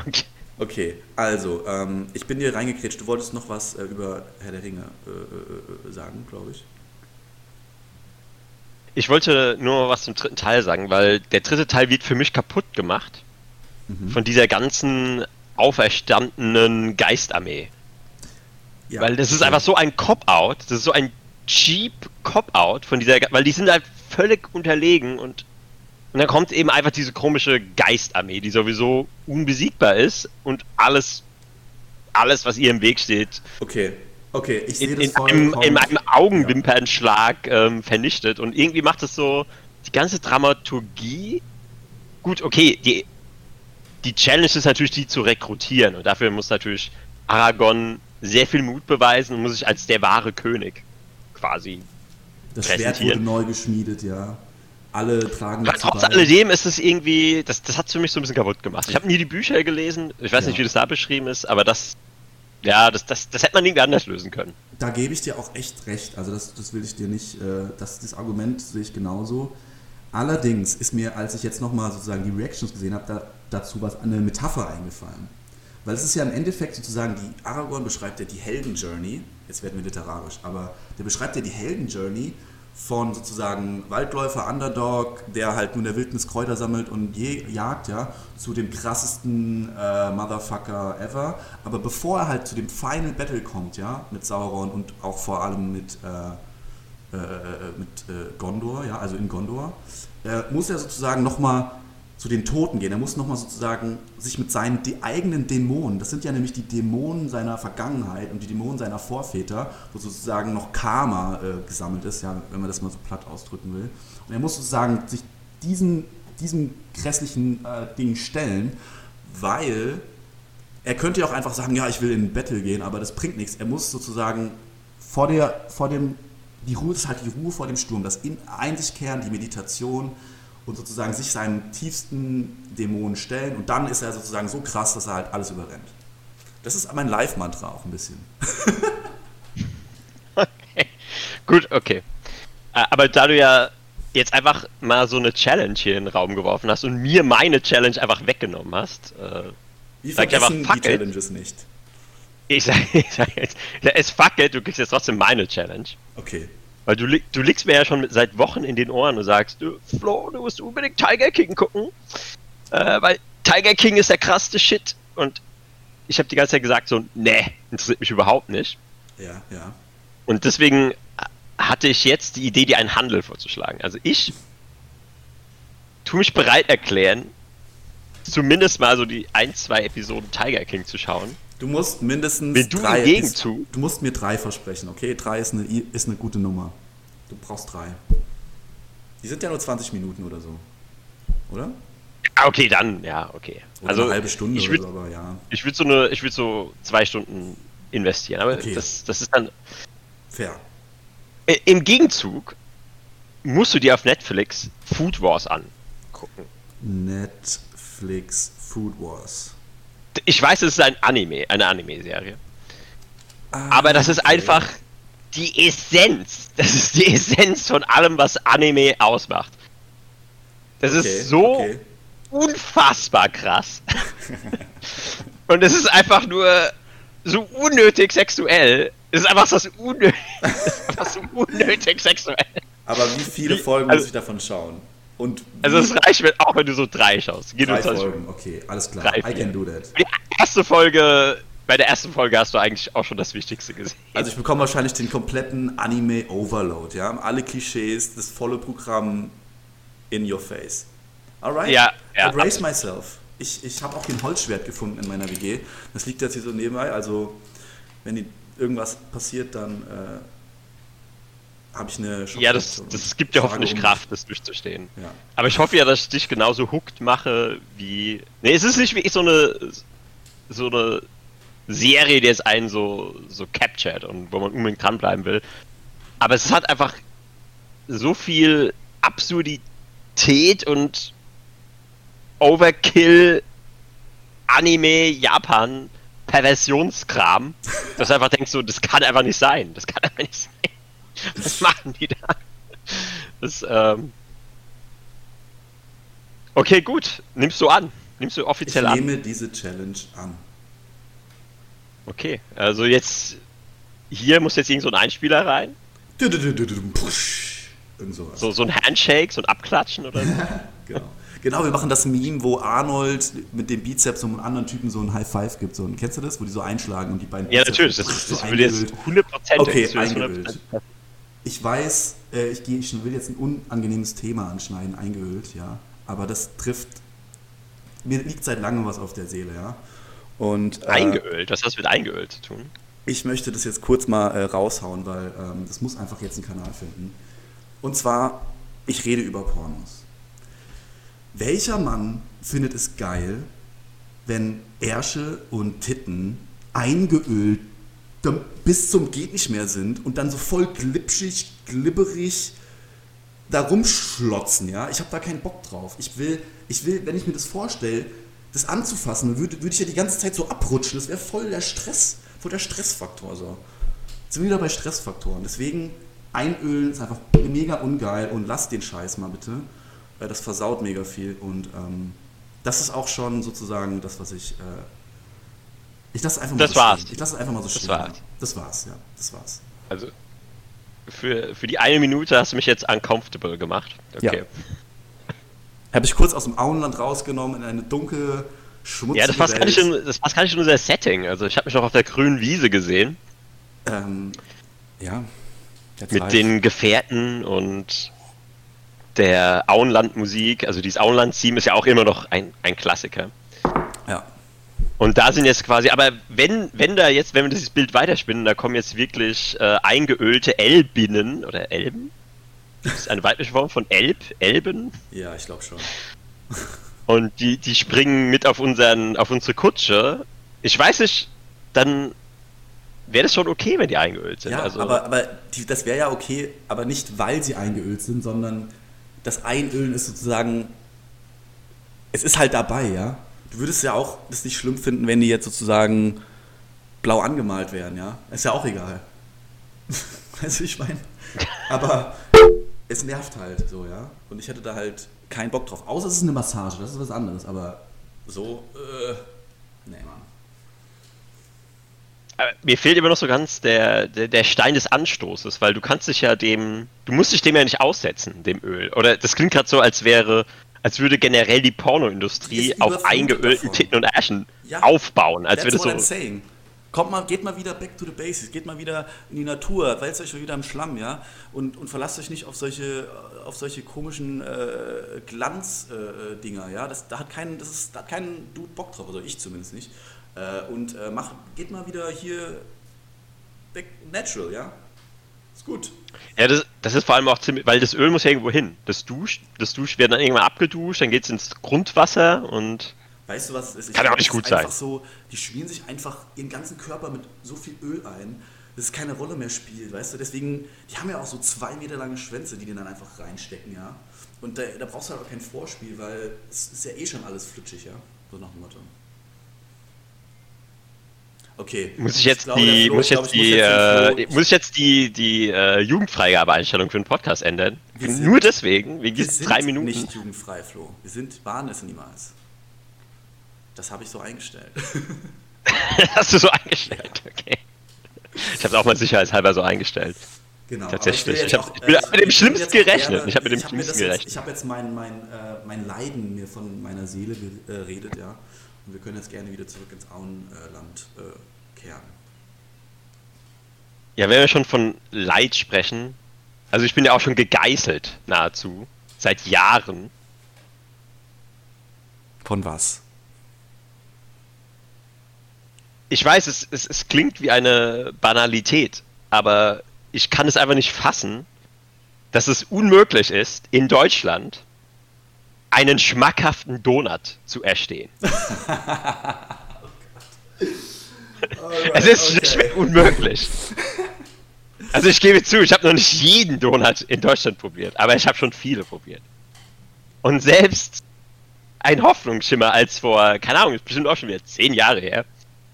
S3: Okay. [LAUGHS]
S2: Okay, also, ähm, ich bin dir reingekrätscht. Du wolltest noch was äh, über Herr der Ringe äh, äh, äh, sagen, glaube ich.
S3: Ich wollte nur was zum dritten Teil sagen, weil der dritte Teil wird für mich kaputt gemacht
S2: Mhm.
S3: von dieser ganzen auferstandenen Geistarmee.
S2: Ja,
S3: Weil das ist einfach so ein Cop-Out, das ist so ein cheap Cop-Out von dieser, weil die sind halt völlig unterlegen und, und dann kommt eben einfach diese komische Geistarmee, die sowieso unbesiegbar ist und alles, alles, was ihr im Weg steht,
S2: Okay, okay, ich sehe
S3: in,
S2: das
S3: in, einem, in einem Augenwimpernschlag ähm, vernichtet und irgendwie macht es so, die ganze Dramaturgie. Gut, okay, die, die Challenge ist natürlich, die zu rekrutieren. Und dafür muss natürlich Aragorn sehr viel Mut beweisen und muss sich als der wahre König quasi.
S2: Das Schwert wurde neu geschmiedet, ja. Alle tragen das.
S3: Trotz alledem ist es irgendwie, das, das hat es für mich so ein bisschen kaputt gemacht. Ich habe nie die Bücher gelesen, ich weiß ja. nicht, wie das da beschrieben ist, aber das, ja, das, das, das hätte man irgendwie anders lösen können.
S2: Da gebe ich dir auch echt recht. Also das, das will ich dir nicht, äh, das, das Argument sehe ich genauso. Allerdings ist mir, als ich jetzt nochmal sozusagen die Reactions gesehen habe, da, dazu was eine Metapher eingefallen. Weil es ist ja im Endeffekt sozusagen, die Aragorn beschreibt ja die Helden-Journey, jetzt werden wir literarisch, aber der beschreibt ja die Helden-Journey von sozusagen Waldläufer, Underdog, der halt nur in der Wildnis Kräuter sammelt und jagt, ja, zu dem krassesten äh, Motherfucker ever. Aber bevor er halt zu dem Final Battle kommt, ja, mit Sauron und auch vor allem mit, äh, äh, äh mit äh, Gondor, ja, also in Gondor, äh, muss er sozusagen nochmal zu den Toten gehen. Er muss nochmal sozusagen sich mit seinen eigenen Dämonen, das sind ja nämlich die Dämonen seiner Vergangenheit und die Dämonen seiner Vorväter, wo sozusagen noch Karma äh, gesammelt ist, ja, wenn man das mal so platt ausdrücken will. Und er muss sozusagen sich diesen, diesem grässlichen äh, Ding stellen, weil er könnte ja auch einfach sagen, ja, ich will in Battle gehen, aber das bringt nichts. Er muss sozusagen vor, der, vor dem, die Ruhe ist halt die Ruhe vor dem Sturm, das in Einsichtkehren, die Meditation, und sozusagen sich seinen tiefsten Dämonen stellen und dann ist er sozusagen so krass, dass er halt alles überrennt. Das ist mein Live-Mantra auch ein bisschen. [LAUGHS]
S3: okay. Gut, okay. Äh, aber da du ja jetzt einfach mal so eine Challenge hier in den Raum geworfen hast und mir meine Challenge einfach weggenommen hast, äh,
S2: Wir vergessen die Challenges nicht.
S3: Ich sag, [LAUGHS] ich sag jetzt, es fackelt, du kriegst jetzt trotzdem meine Challenge.
S2: Okay.
S3: Weil du, du liegst mir ja schon seit Wochen in den Ohren und sagst, du, Flo, du musst unbedingt Tiger King gucken. Äh, weil Tiger King ist der krasseste Shit. Und ich habe die ganze Zeit gesagt, so, nee, interessiert mich überhaupt nicht.
S2: Ja, ja.
S3: Und deswegen hatte ich jetzt die Idee, dir einen Handel vorzuschlagen. Also ich tue mich bereit erklären, zumindest mal so die ein, zwei Episoden Tiger King zu schauen.
S2: Du musst mindestens
S3: Wenn du drei. Gegenzug,
S2: du musst mir drei versprechen, okay? Drei ist eine, ist eine gute Nummer. Du brauchst drei. Die sind ja nur 20 Minuten oder so. Oder?
S3: Ah, okay, dann, ja, okay.
S2: Oder also eine halbe Stunde
S3: ich würd,
S2: oder so, aber ja.
S3: Ich würde so eine, ich würde so zwei Stunden investieren, aber okay. das, das ist dann.
S2: Fair.
S3: Im Gegenzug musst du dir auf Netflix Food Wars angucken.
S2: Netflix Food Wars
S3: ich weiß, es ist ein Anime, eine Anime-Serie. Ah, aber das ist okay. einfach die Essenz. Das ist die Essenz von allem, was Anime ausmacht. Das okay, ist so okay. unfassbar krass. [LAUGHS] Und es ist einfach nur so unnötig sexuell. Es ist einfach so unnötig, [LAUGHS] einfach so unnötig sexuell.
S2: Aber wie viele Folgen also, muss ich davon schauen? Und
S3: also es reicht, wenn, auch wenn du so drei schaust.
S2: Geht drei Folgen, okay, alles klar. Drei, I can do that.
S3: Die erste Folge, bei der ersten Folge hast du eigentlich auch schon das Wichtigste gesehen.
S2: Also ich bekomme wahrscheinlich den kompletten Anime-Overload, ja? Alle Klischees, das volle Programm in your face. Alright?
S3: Ja, ja.
S2: Embrace myself. Ich, ich habe auch ein Holzschwert gefunden in meiner WG. Das liegt jetzt hier so nebenbei, also wenn irgendwas passiert, dann... Äh, habe ich eine
S3: Ja, das, das gibt dir hoffentlich um. Kraft, das durchzustehen. Ja. Aber ich hoffe ja, dass ich dich genauso hooked mache wie. Nee, es ist nicht wie so eine so eine Serie, die jetzt einen so, so captured und wo man unbedingt dranbleiben will. Aber es hat einfach so viel Absurdität und Overkill, Anime, Japan, Perversionskram, dass du einfach denkst, so, das kann einfach nicht sein. Das kann einfach nicht sein. [LAUGHS] Was machen die da? Das, ähm okay, gut. Nimmst du an? Nimmst du offiziell
S2: ich
S3: an?
S2: Ich nehme diese Challenge an.
S3: Okay, also jetzt hier muss jetzt irgend so ein Einspieler rein. So, so ein Handshake, so ein Abklatschen oder so. [LAUGHS]
S2: genau. Genau, wir machen das Meme, wo Arnold mit dem Bizeps und einem anderen Typen so ein High Five gibt. So, kennst du das, wo die so einschlagen und die beiden
S3: Ja, natürlich, das, das, das würde jetzt 100%
S2: Okay, eingehüllt ich weiß, äh, ich, geh, ich will jetzt ein unangenehmes Thema anschneiden, eingehüllt, ja. Aber das trifft. Mir liegt seit langem was auf der Seele, ja. Und,
S3: äh, eingeölt? Was hat das mit eingeölt zu tun?
S2: Ich möchte das jetzt kurz mal äh, raushauen, weil ähm, das muss einfach jetzt einen Kanal finden. Und zwar ich rede über Pornos. Welcher Mann findet es geil, wenn Ärsche und Titten eingeölt bis zum geht nicht mehr sind und dann so voll glitschig, glibberig da rumschlotzen, ja? Ich habe da keinen Bock drauf. Ich will, ich will, wenn ich mir das vorstelle, das anzufassen, würde, würde ich ja die ganze Zeit so abrutschen. Das wäre voll der Stress, voll der Stressfaktor so. Jetzt sind wir wieder bei Stressfaktoren. Deswegen einölen ist einfach mega ungeil und lasst den Scheiß mal bitte. Das versaut mega viel und ähm, das ist auch schon sozusagen das, was ich. Äh, ich lasse einfach mal
S3: Das
S2: so
S3: war's.
S2: stehen. Ich lasse es einfach mal so
S3: Das
S2: stehen.
S3: war's.
S2: ja. Das war's, ja. Das war's.
S3: Also, für, für die eine Minute hast du mich jetzt uncomfortable gemacht. Okay.
S2: Habe ich kurz aus dem Auenland rausgenommen in eine dunkle, schmutzige
S3: Ja, das passt, gar nicht in, das passt gar nicht in unser Setting. Also, ich habe mich noch auf der grünen Wiese gesehen.
S2: Ähm, ja. der
S3: mit den Gefährten und der Auenland-Musik. Also, dieses Auenland-Theme ist ja auch immer noch ein, ein Klassiker. Und da sind jetzt quasi, aber wenn, wenn da jetzt, wenn wir dieses Bild weiterspinnen, da kommen jetzt wirklich äh, eingeölte Elbinnen oder Elben? Das ist eine weibliche Form von Elb, Elben.
S2: Ja, ich glaube schon. [LAUGHS]
S3: Und die, die springen mit auf unseren, auf unsere Kutsche. Ich weiß nicht, dann wäre das schon okay, wenn die eingeölt sind.
S2: Ja,
S3: also,
S2: aber, aber die, das wäre ja okay, aber nicht, weil sie eingeölt sind, sondern das Einölen ist sozusagen, es ist halt dabei, ja. Du würdest ja auch das nicht schlimm finden, wenn die jetzt sozusagen blau angemalt wären, ja. Ist ja auch egal. [LAUGHS] weißt du, ich meine. Aber es nervt halt so, ja. Und ich hätte da halt keinen Bock drauf. Außer es ist eine Massage, das ist was anderes. Aber so, äh, nee, Mann.
S3: Mir fehlt immer noch so ganz der, der, der Stein des Anstoßes, weil du kannst dich ja dem, du musst dich dem ja nicht aussetzen, dem Öl. Oder das klingt gerade so, als wäre, als würde generell die Pornoindustrie auf eingeölten
S2: davon.
S3: Titten und Ärschen
S2: Ja,
S3: aufbauen. Als
S2: That's
S3: würde
S2: I'm
S3: so.
S2: saying. Kommt mal, geht mal wieder back to the basics, geht mal wieder in die Natur, wälzt euch mal wieder im Schlamm, ja, und, und verlasst euch nicht auf solche, auf solche komischen äh, Glanz-Dinger, ja, das, da hat kein, das ist, da hat kein Dude Bock drauf, also ich zumindest nicht. Äh, und äh, macht, geht mal wieder hier back natural, ja, ist gut.
S3: Ja, das, das ist vor allem auch ziemlich, weil das Öl muss ja irgendwo hin. Das Dusch, das Dusch wird dann irgendwann abgeduscht, dann geht es ins Grundwasser und
S2: Weißt du, was es ist? Ich
S3: Kann ja auch nicht gut sein.
S2: So, die schmieren sich einfach ihren ganzen Körper mit so viel Öl ein, dass es keine Rolle mehr spielt, weißt du? Deswegen, die haben ja auch so zwei Meter lange Schwänze, die die dann einfach reinstecken, ja? Und da, da brauchst du halt auch kein Vorspiel, weil es ist ja eh schon alles flutschig, ja? So nach dem Motto. Okay.
S3: muss ich jetzt
S2: glaube,
S3: die,
S2: Flo-
S3: muss ich jetzt
S2: ich
S3: die, äh, muss ich jetzt die, die äh, Jugendfreigabeeinstellung für den Podcast ändern?
S2: Wir sind-
S3: Nur deswegen, wegen
S2: Wir
S3: diesen
S2: sind
S3: drei Minuten.
S2: nicht jugendfrei, Flo. Wir sind, waren es niemals. Das habe ich so eingestellt. [LAUGHS]
S3: Hast du so eingestellt, okay. Ich habe es auch mal sicherheitshalber so eingestellt.
S2: Genau.
S3: Tatsächlich. Ich
S2: will
S3: hab-
S2: jetzt
S3: ich bin
S2: äh,
S3: mit dem Schlimmsten gerechnet. Ich hab mit dem
S2: hab
S3: Schlimmsten gerechnet.
S2: Ich habe jetzt mein, mein, äh, mein Leiden mir von meiner Seele geredet, ja. Und wir können jetzt gerne wieder zurück ins Auenland äh, kehren.
S3: Ja, wenn wir schon von Leid sprechen, also ich bin ja auch schon gegeißelt, nahezu, seit Jahren.
S2: Von was?
S3: Ich weiß, es, es, es klingt wie eine Banalität, aber ich kann es einfach nicht fassen, dass es unmöglich ist, in Deutschland einen schmackhaften Donut zu erstehen. [LAUGHS] es ist schlichtweg unmöglich. Also ich gebe zu, ich habe noch nicht jeden Donut in Deutschland probiert, aber ich habe schon viele probiert. Und selbst ein Hoffnungsschimmer als vor, keine Ahnung, ist bestimmt auch schon wieder zehn Jahre her,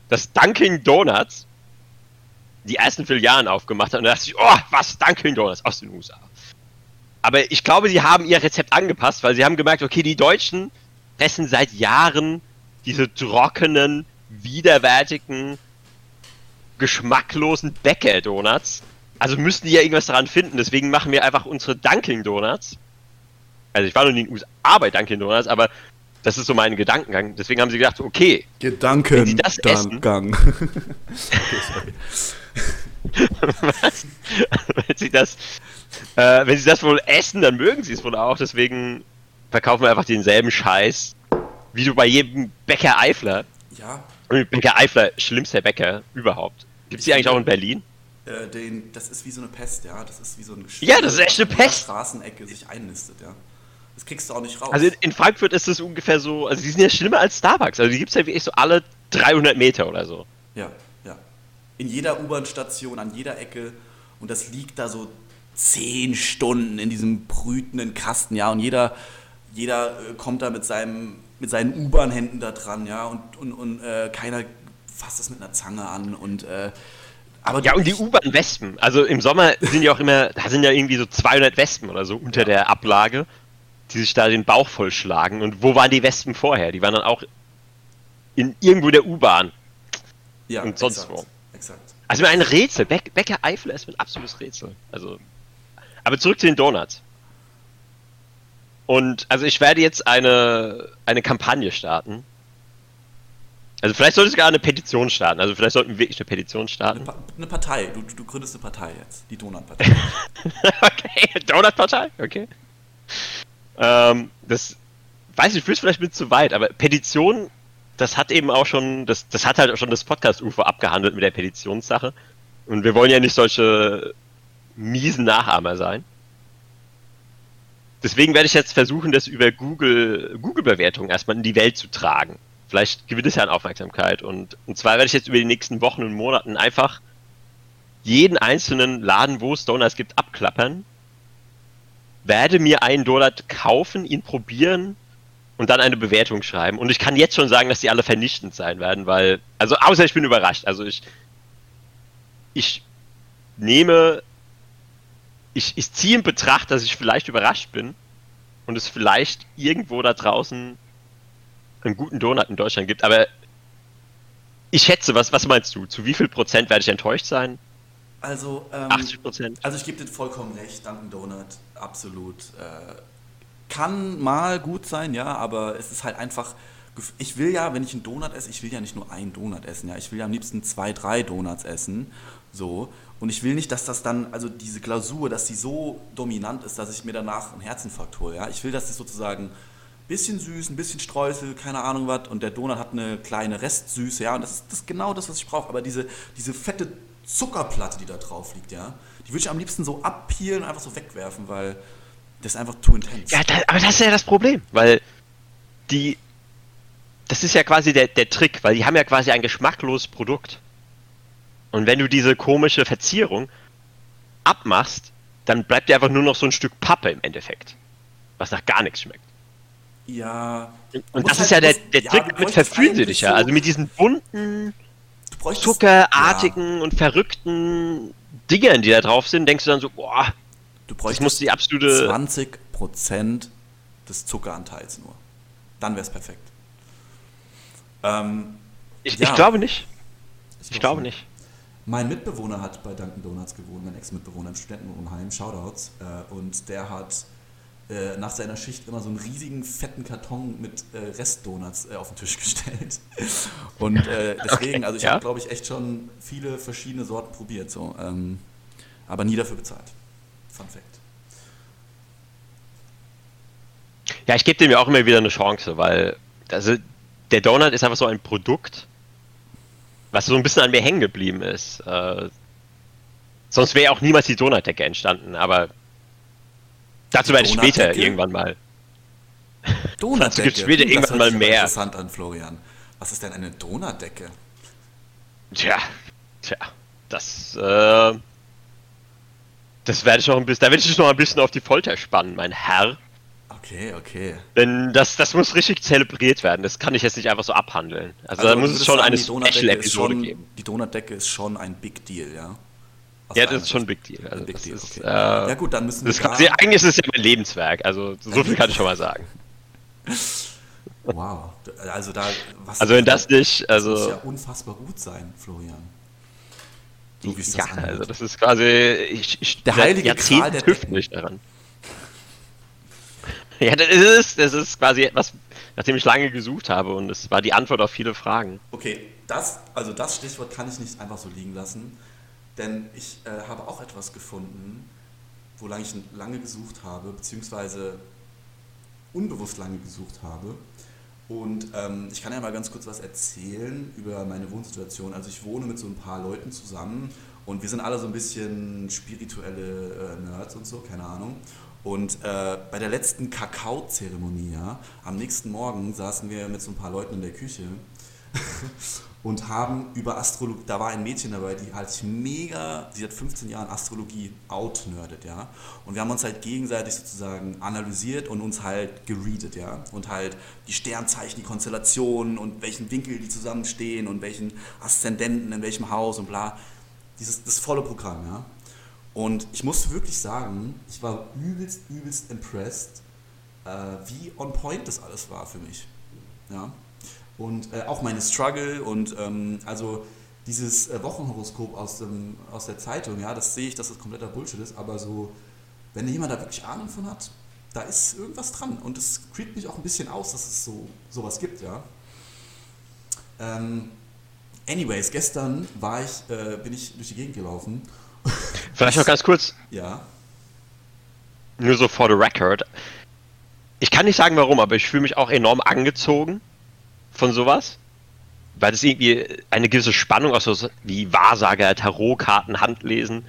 S3: dass Dunkin' Donuts die ersten Filialen aufgemacht hat und da dachte ich, oh, was, Dunkin' Donuts aus den USA. Aber ich glaube, sie haben ihr Rezept angepasst, weil sie haben gemerkt, okay, die Deutschen fressen seit Jahren diese trockenen, widerwärtigen, geschmacklosen Bäcker-Donuts. Also müssten die ja irgendwas daran finden. Deswegen machen wir einfach unsere Dunkin' Donuts. Also ich war noch nie in den USA bei Dunkin' Donuts, aber das ist so mein Gedankengang. Deswegen haben sie gedacht, okay,
S2: Gedanken.
S3: Wenn Sie das essen-
S2: Gang. [LAUGHS] [LAUGHS]
S3: Was? [LAUGHS] wenn sie das, äh, wenn sie das wohl essen, dann mögen sie es wohl auch. Deswegen verkaufen wir einfach denselben Scheiß, wie du bei jedem Bäcker Eifler.
S2: ja,
S3: Und Bäcker Eifler, schlimmster Bäcker überhaupt. Gibt es die eigentlich auch in Berlin?
S2: äh, den, das ist wie so eine Pest, ja. Das ist wie so ein Geschwür,
S3: Ja, das ist echt eine Pest.
S2: Straßenecke sich einnistet, ja. Das kriegst du auch nicht raus.
S3: Also in, in Frankfurt ist es ungefähr so, also die sind ja schlimmer als Starbucks. Also die gibt es ja wirklich so alle 300 Meter oder so.
S2: Ja. In jeder U-Bahn-Station, an jeder Ecke. Und das liegt da so zehn Stunden in diesem brütenden Kasten, ja. Und jeder, jeder äh, kommt da mit, seinem, mit seinen U-Bahn-Händen da dran, ja. Und, und, und äh, keiner fasst das mit einer Zange an. Und, äh, aber
S3: Ja, und die U-Bahn-Wespen. Also im Sommer sind ja auch immer, da sind ja irgendwie so 200 Wespen oder so unter
S2: Ja.
S3: der Ablage, die sich da den Bauch vollschlagen. Und wo waren die Wespen vorher? Die waren dann auch in irgendwo der U-Bahn.
S2: ja,
S3: und sonst
S2: exakt,
S3: wo. Also ein Rätsel. Beck, Bäcker Eifel ist ein absolutes Rätsel. Also, aber zurück zu den Donuts. Und also ich werde jetzt eine, eine Kampagne starten. Also vielleicht sollte ich gar eine Petition starten. Also vielleicht sollten wir wirklich eine Petition
S2: Eine,
S3: starten.
S2: pa eine Partei. Du, du gründest eine Partei jetzt. Die Donut-Partei. [LAUGHS]
S3: okay, Donut-Partei, okay. Ähm, das weiß ich, führt vielleicht mit zu weit, aber Petition, das hat eben auch schon, das, das hat halt schon das Podcast-UFO abgehandelt mit der Petitionssache. Und wir wollen ja nicht solche miesen Nachahmer sein. Deswegen werde ich jetzt versuchen, das über Google, Google-Bewertungen erstmal in die Welt zu tragen. Vielleicht gewinnt es ja an Aufmerksamkeit. Und, und zwar werde ich jetzt über die nächsten Wochen und Monaten einfach jeden einzelnen Laden, wo es Donuts gibt, abklappern, werde mir einen Donut kaufen, ihn probieren und dann eine Bewertung schreiben. Und ich kann jetzt schon sagen, dass die alle vernichtend sein werden, weil, also außer ich bin überrascht. Also ich, ich nehme, ich, ich ziehe in Betracht, dass ich vielleicht überrascht bin und es vielleicht irgendwo da draußen einen guten Donut in Deutschland gibt. Aber ich schätze, was, was meinst du? Zu wie viel Prozent werde ich enttäuscht sein?
S2: Also, ähm,
S3: 80 Prozent.
S2: Also ich gebe dir vollkommen recht, Dunkin' Donut, absolut. Äh, kann mal gut sein, ja, aber es ist halt einfach. Ich will ja, wenn ich einen Donut esse, ich will ja nicht nur einen Donut essen, ja. Ich will ja am liebsten zwei, drei Donuts essen. So. Und ich will nicht, dass das dann, also diese Glasur, dass die so dominant ist, dass ich mir danach einen Herzinfarkt hole, ja. Ich will, dass es sozusagen ein bisschen süß, ein bisschen Streusel, keine Ahnung was. Und der Donut hat eine kleine Restsüße, ja. Und das ist, das ist genau das, was ich brauche. Aber diese, diese fette Zuckerplatte, die da drauf liegt, ja, die würde ich am liebsten so abpeelen und einfach so wegwerfen, weil das ist einfach too intense.
S3: Ja, da, aber das ist ja das Problem, weil die. Das ist ja quasi der, der Trick, weil die haben ja quasi ein geschmackloses Produkt. Und wenn du diese komische Verzierung abmachst, dann bleibt dir einfach nur noch so ein Stück Pappe im Endeffekt. Was nach gar nichts schmeckt.
S2: Ja.
S3: Und das
S2: halt-
S3: ist ja der, der
S2: ja,
S3: Trick,
S2: eigentlich
S3: dich ja.
S2: so-
S3: Also mit diesen bunten, zuckerartigen und verrückten Dingern, die da drauf sind, denkst du dann so, boah,
S2: Du
S3: das
S2: bräuchtest
S3: muss die absolute.
S2: 20% des Zuckeranteils nur. Dann wäre es perfekt. Ähm,
S3: Ich,
S2: ja.
S3: ich glaube nicht. Ich
S2: glaub
S3: glaube nicht.
S2: Mein Mitbewohner hat bei Dunkin' Donuts gewohnt, mein Ex-Mitbewohner im Studentenwohnheim, Shoutouts. Äh, und der hat äh, nach seiner Schicht immer so einen riesigen, fetten Karton mit äh, Restdonuts äh, auf den Tisch [LAUGHS] gestellt. Und äh, deswegen,
S3: Okay,
S2: also ich
S3: ja.
S2: habe, glaube ich, echt schon viele verschiedene Sorten probiert, so, ähm, aber nie dafür bezahlt. Fun Fact.
S3: Ja, ich gebe dem ja auch immer wieder eine Chance, weil also der Donut ist einfach so ein Produkt, was so ein bisschen an mir hängen geblieben ist. Äh, sonst wäre auch niemals die Donutdecke entstanden, aber dazu werde ich später irgendwann mal.
S2: Donutdecke. [LAUGHS]
S3: gibt's später
S2: Das
S3: irgendwann mal mehr.
S2: interessant an, Florian. Was ist denn eine Donutdecke?
S3: Tja, tja, das, äh, das werde ich noch ein bisschen, da werde ich dich noch ein bisschen auf die Folter spannen, mein Herr.
S2: Okay, okay.
S3: Denn das, das muss richtig zelebriert werden. Das kann ich jetzt nicht einfach so abhandeln. Also, da
S2: du
S3: muss es schon eine
S2: die Donutdecke ist
S3: Special-Episode
S2: schon-
S3: geben.
S2: Die Donutdecke ist schon ein Big Deal, ja? Aus
S3: Ja, das ist schon ein. Big Deal. Also
S2: Big
S3: das
S2: Deal,
S3: ist,
S2: okay.
S3: äh,
S2: ja gut, dann müssen
S3: Das
S2: wir
S3: kann,
S2: da,
S3: eigentlich ist es ja mein Lebenswerk, also so viel kann ich schon mal sagen.
S2: Wow, also da... Was
S3: Also wenn das nicht,
S2: Das muss
S3: also
S2: ja unfassbar gut sein, Florian. Wie es
S3: ja,
S2: das anhört.
S3: also das ist quasi, ich, ich
S2: Der heilige Gral der Decken.
S3: ich daran. [LAUGHS] Ja, das ist, das ist quasi etwas, nachdem ich lange gesucht habe und es war die Antwort auf viele Fragen.
S2: Okay, das, also das Stichwort kann ich nicht einfach so liegen lassen, denn ich äh, habe auch etwas gefunden, wo lange ich lange gesucht habe, beziehungsweise unbewusst lange gesucht habe. Und ähm, ich kann ja mal ganz kurz was erzählen über meine Wohnsituation. Also ich wohne mit so ein paar Leuten zusammen Und wir sind alle so ein bisschen spirituelle äh, Nerds und so, keine Ahnung. Und äh, bei der letzten Kakaozeremonie, ja, am nächsten Morgen saßen wir mit so ein paar Leuten in der Küche [LAUGHS] und haben über Astrologie, da war ein Mädchen dabei, die halt mega, die hat 15 Jahren Astrologie outnerdet, ja. Und wir haben uns halt gegenseitig sozusagen analysiert und uns halt gereadet, ja. Und halt die Sternzeichen, die Konstellationen und welchen Winkel die zusammenstehen und welchen Aszendenten in welchem Haus und bla. Dieses, das volle Programm, ja. Und ich muss wirklich sagen, ich war übelst, übelst impressed, äh, wie on point das alles war für mich. Ja? Und äh, auch meine Struggle und ähm, also dieses äh, Wochenhoroskop aus, dem, aus der Zeitung, ja, das sehe ich, dass das kompletter Bullshit ist, aber so, wenn jemand da wirklich Ahnung von hat, da ist irgendwas dran. Und es creept mich auch ein bisschen aus, dass es so sowas gibt, ja. Ähm, anyways, gestern war ich, äh, bin ich durch die Gegend gelaufen [LAUGHS]
S3: Vielleicht noch ganz kurz.
S2: Ja.
S3: Nur so for the record. Ich kann nicht sagen warum, aber ich fühle mich auch enorm angezogen von sowas. Weil das irgendwie eine gewisse Spannung aus so wie Wahrsager, Tarotkarten, Handlesen.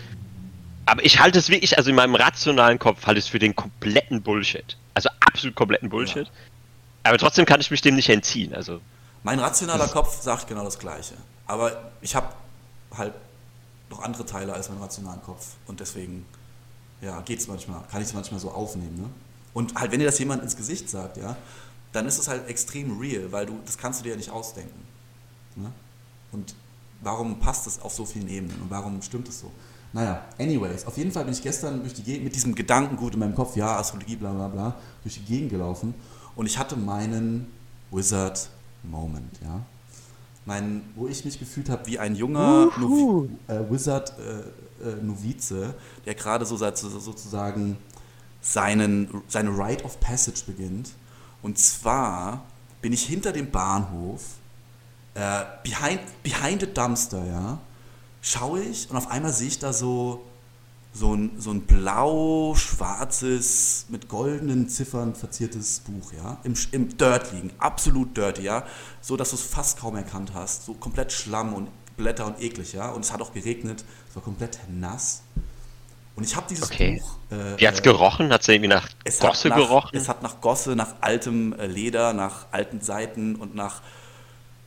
S3: Aber ich halte es wirklich, also in meinem rationalen Kopf halte ich es für den kompletten Bullshit. Also absolut kompletten Bullshit. Ja. Aber trotzdem kann ich mich dem nicht entziehen. Also.
S2: Mein rationaler Kopf sagt genau das Gleiche. Aber ich habe halt noch andere Teile als mein rationalen Kopf. Und deswegen, ja, geht es manchmal, kann ich es manchmal so aufnehmen. Ne? Und halt, wenn dir das jemand ins Gesicht sagt, ja, dann ist es halt extrem real, weil du, das kannst du dir ja nicht ausdenken. Ne? Und warum passt es auf so vielen Ebenen und warum stimmt es so? Naja, anyways, auf jeden Fall bin ich gestern durch die Gegend mit diesem Gedankengut in meinem Kopf, ja, Astrologie, bla bla bla, durch die Gegend gelaufen und ich hatte meinen Wizard Moment, ja mein, wo ich mich gefühlt habe wie ein junger Novi äh, Wizard äh, äh, Novize, der gerade so sozusagen seinen, seine Rite of Passage beginnt. Und zwar bin ich hinter dem Bahnhof, äh, behind, behind the dumpster, ja, schaue ich und auf einmal sehe ich da so so ein, so ein blau-schwarzes, mit goldenen Ziffern verziertes Buch, ja, im, im Dirt liegen, absolut dirty, ja, so dass du es fast kaum erkannt hast, so komplett Schlamm und Blätter und eklig, ja, und es hat auch geregnet, es war komplett nass. Und ich habe dieses
S3: okay.
S2: Buch.
S3: Äh, Wie hat's gerochen? Hat es irgendwie nach Gosse
S2: nach,
S3: gerochen?
S2: Es hat nach Gosse, nach altem äh, Leder, nach alten Seiten und nach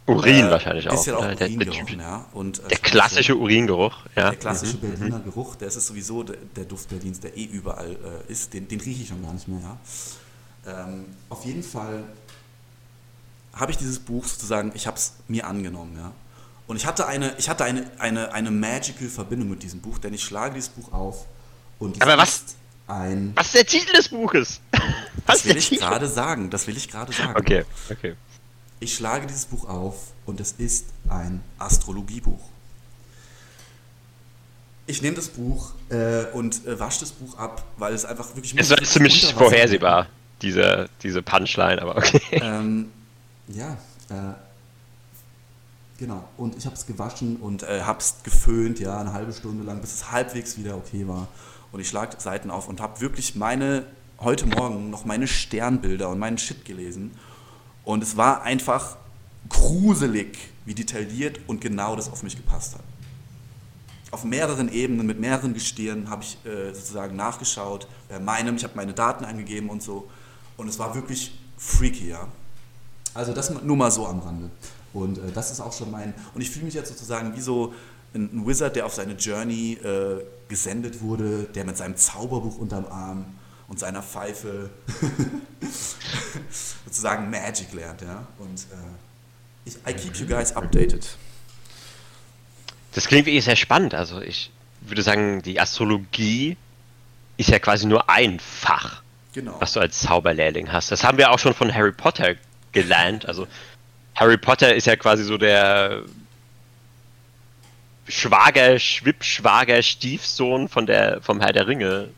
S3: Urin äh, wahrscheinlich auch.
S2: auch
S3: ne?
S2: der, Urin gerochen, ja. Und,
S3: äh, der klassische so, Uringeruch, ja.
S2: Der klassische mhm. Berliner mhm. Geruch, der ist sowieso der, der, Duft Berlins, der eh überall äh, ist. Den, den rieche ich schon gar nicht mehr, ja. Ähm, auf jeden Fall habe ich dieses Buch sozusagen, ich habe es mir angenommen, ja. Und ich hatte eine, ich hatte eine, eine, eine magical Verbindung mit diesem Buch, denn ich schlage dieses Buch auf und
S3: Aber was?
S2: Ein
S3: was ist der Titel des Buches?
S2: Was das will ich gerade sagen. Das will ich gerade sagen.
S3: Okay, okay.
S2: Ich schlage dieses Buch auf und es ist ein Astrologiebuch. Ich nehme das Buch äh, und äh, wasche das Buch ab, weil es einfach wirklich.
S3: Es ist ziemlich vorhersehbar, diese, diese Punchline, aber okay.
S2: Ähm, ja, äh, genau. Und ich habe es gewaschen und äh, habe es geföhnt, ja, eine halbe Stunde lang, bis es halbwegs wieder okay war. Und ich schlage Seiten auf und habe wirklich meine, heute Morgen noch meine Sternbilder und meinen Shit gelesen und es war einfach gruselig, wie detailliert und genau das auf mich gepasst hat. Auf mehreren Ebenen, mit mehreren Gestirnen habe ich äh, sozusagen nachgeschaut, bei meinem, ich habe meine Daten eingegeben und so. Und es war wirklich freaky, ja. Also das nur mal so am Rande. Und äh, das ist auch schon mein, und ich fühle mich jetzt sozusagen wie so ein, Wizard, der auf seine Journey äh, gesendet wurde, der mit seinem Zauberbuch unterm Arm und seiner Pfeife [LAUGHS] sozusagen Magic lernt. Ja? Und äh, ich, I keep you guys updated.
S3: Das klingt wirklich sehr spannend. Also ich würde sagen, die Astrologie ist ja quasi nur ein Fach,
S2: genau.
S3: was du als Zauberlehrling hast. Das haben wir auch schon von Harry Potter gelernt. Also Harry Potter ist ja quasi so der Schwager, Schwippschwager, Stiefsohn von der, vom Herr der Ringe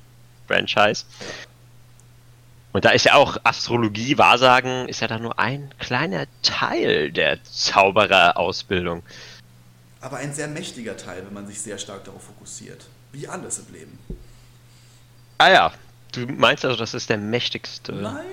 S3: Franchise. Und da ist ja auch Astrologie, Wahrsagen, ist ja da nur ein kleiner Teil der Zaubererausbildung.
S2: Aber ein sehr mächtiger Teil, wenn man sich sehr stark darauf fokussiert. Wie alles im Leben.
S3: Ah ja, du meinst also, das ist der mächtigste.
S2: Nein,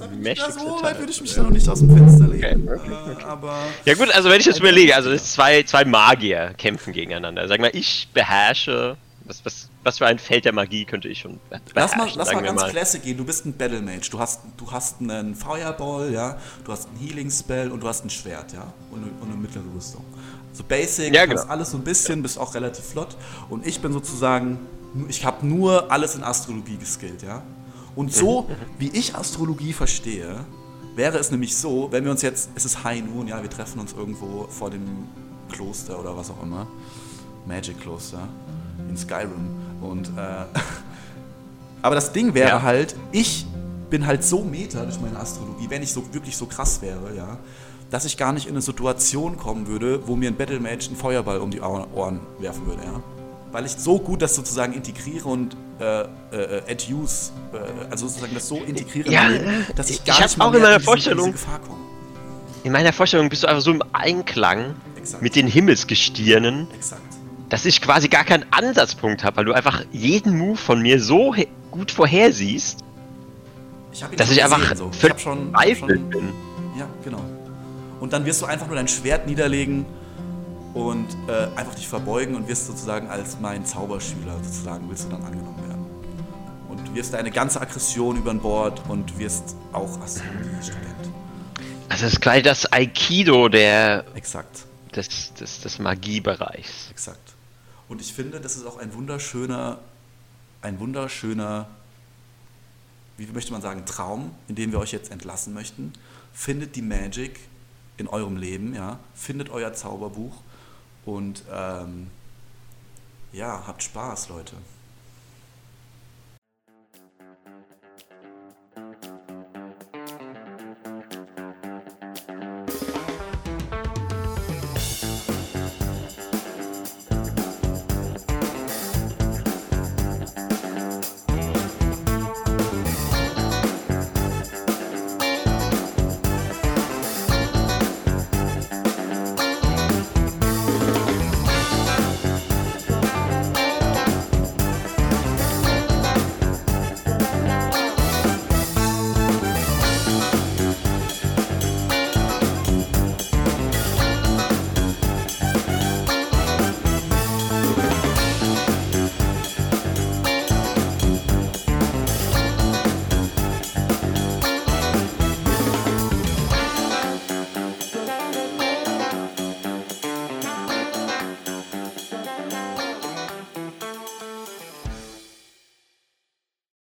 S2: das habe ich nicht.
S3: Mächtigste
S2: So weit würde ich mich da noch nicht aus dem Fenster legen.
S3: Okay, okay,
S2: Äh, aber
S3: Ja gut, also wenn ich das überlege, also zwei, zwei Magier kämpfen gegeneinander. Sag mal, ich beherrsche. Was, was, was für ein Feld der Magie könnte ich schon be- beherrschen?
S2: lass mal, lass mal ganz Classic gehen. Du bist ein Battle Mage. Du hast, du hast einen Fireball, ja. Du hast einen Healing Spell und du hast ein Schwert, ja. Und eine, und eine mittlere Rüstung. So Basic,
S3: Ja,
S2: du hast
S3: genau.
S2: alles so ein bisschen, bist auch relativ flott. Und ich bin sozusagen, ich habe nur alles in Astrologie geskillt, ja. Und so, wie ich Astrologie verstehe, wäre es nämlich so, wenn wir uns jetzt, es ist High Noon, ja, wir treffen uns irgendwo vor dem Kloster oder was auch immer. Magic Kloster in Skyrim. Und äh, [LAUGHS] aber das Ding wäre
S3: Ja.
S2: halt, ich bin halt so meta durch meine Astrologie, wenn ich so wirklich so krass wäre, ja, dass ich gar nicht in eine Situation kommen würde, wo mir ein Battle Mage einen Feuerball um die Ohren werfen würde, ja. Weil ich so gut das sozusagen integriere und äh, äh, at use, äh, also sozusagen das so integriere, in
S3: Ja,
S2: Leben,
S3: äh,
S2: dass ich
S3: ich
S2: gar
S3: hab
S2: nicht mal
S3: auch in
S2: mehr
S3: meiner
S2: in
S3: Vorstellung-
S2: Gefahr komme.
S3: In meiner Vorstellung bist du einfach so im Einklang
S2: Exakt.
S3: mit den Himmelsgestirnen,
S2: Exakt.
S3: dass ich quasi gar keinen Ansatzpunkt habe, weil du einfach jeden Move von mir so gut vorhersiehst,
S2: Ich
S3: dass
S2: schon
S3: ich einfach
S2: so. Ich
S3: völlig
S2: schon, ich
S3: verzweifelt
S2: schon
S3: bin.
S2: Ja, genau. Und dann wirst du einfach nur dein Schwert niederlegen und äh, einfach dich verbeugen und wirst sozusagen als mein Zauberschüler sozusagen willst du dann angenommen werden. Und wirst deine ganze Aggression über Bord und wirst auch Astrologie-Student.
S3: Also das ist gleich das Aikido der,
S2: Exakt,
S3: des, des, des Magiebereichs.
S2: exakt. Und ich finde, das ist auch ein wunderschöner, ein wunderschöner, wie möchte man sagen, Traum, in dem wir euch jetzt entlassen möchten. Findet die Magic in eurem Leben, ja. Findet euer Zauberbuch und ähm, ja, habt Spaß, Leute.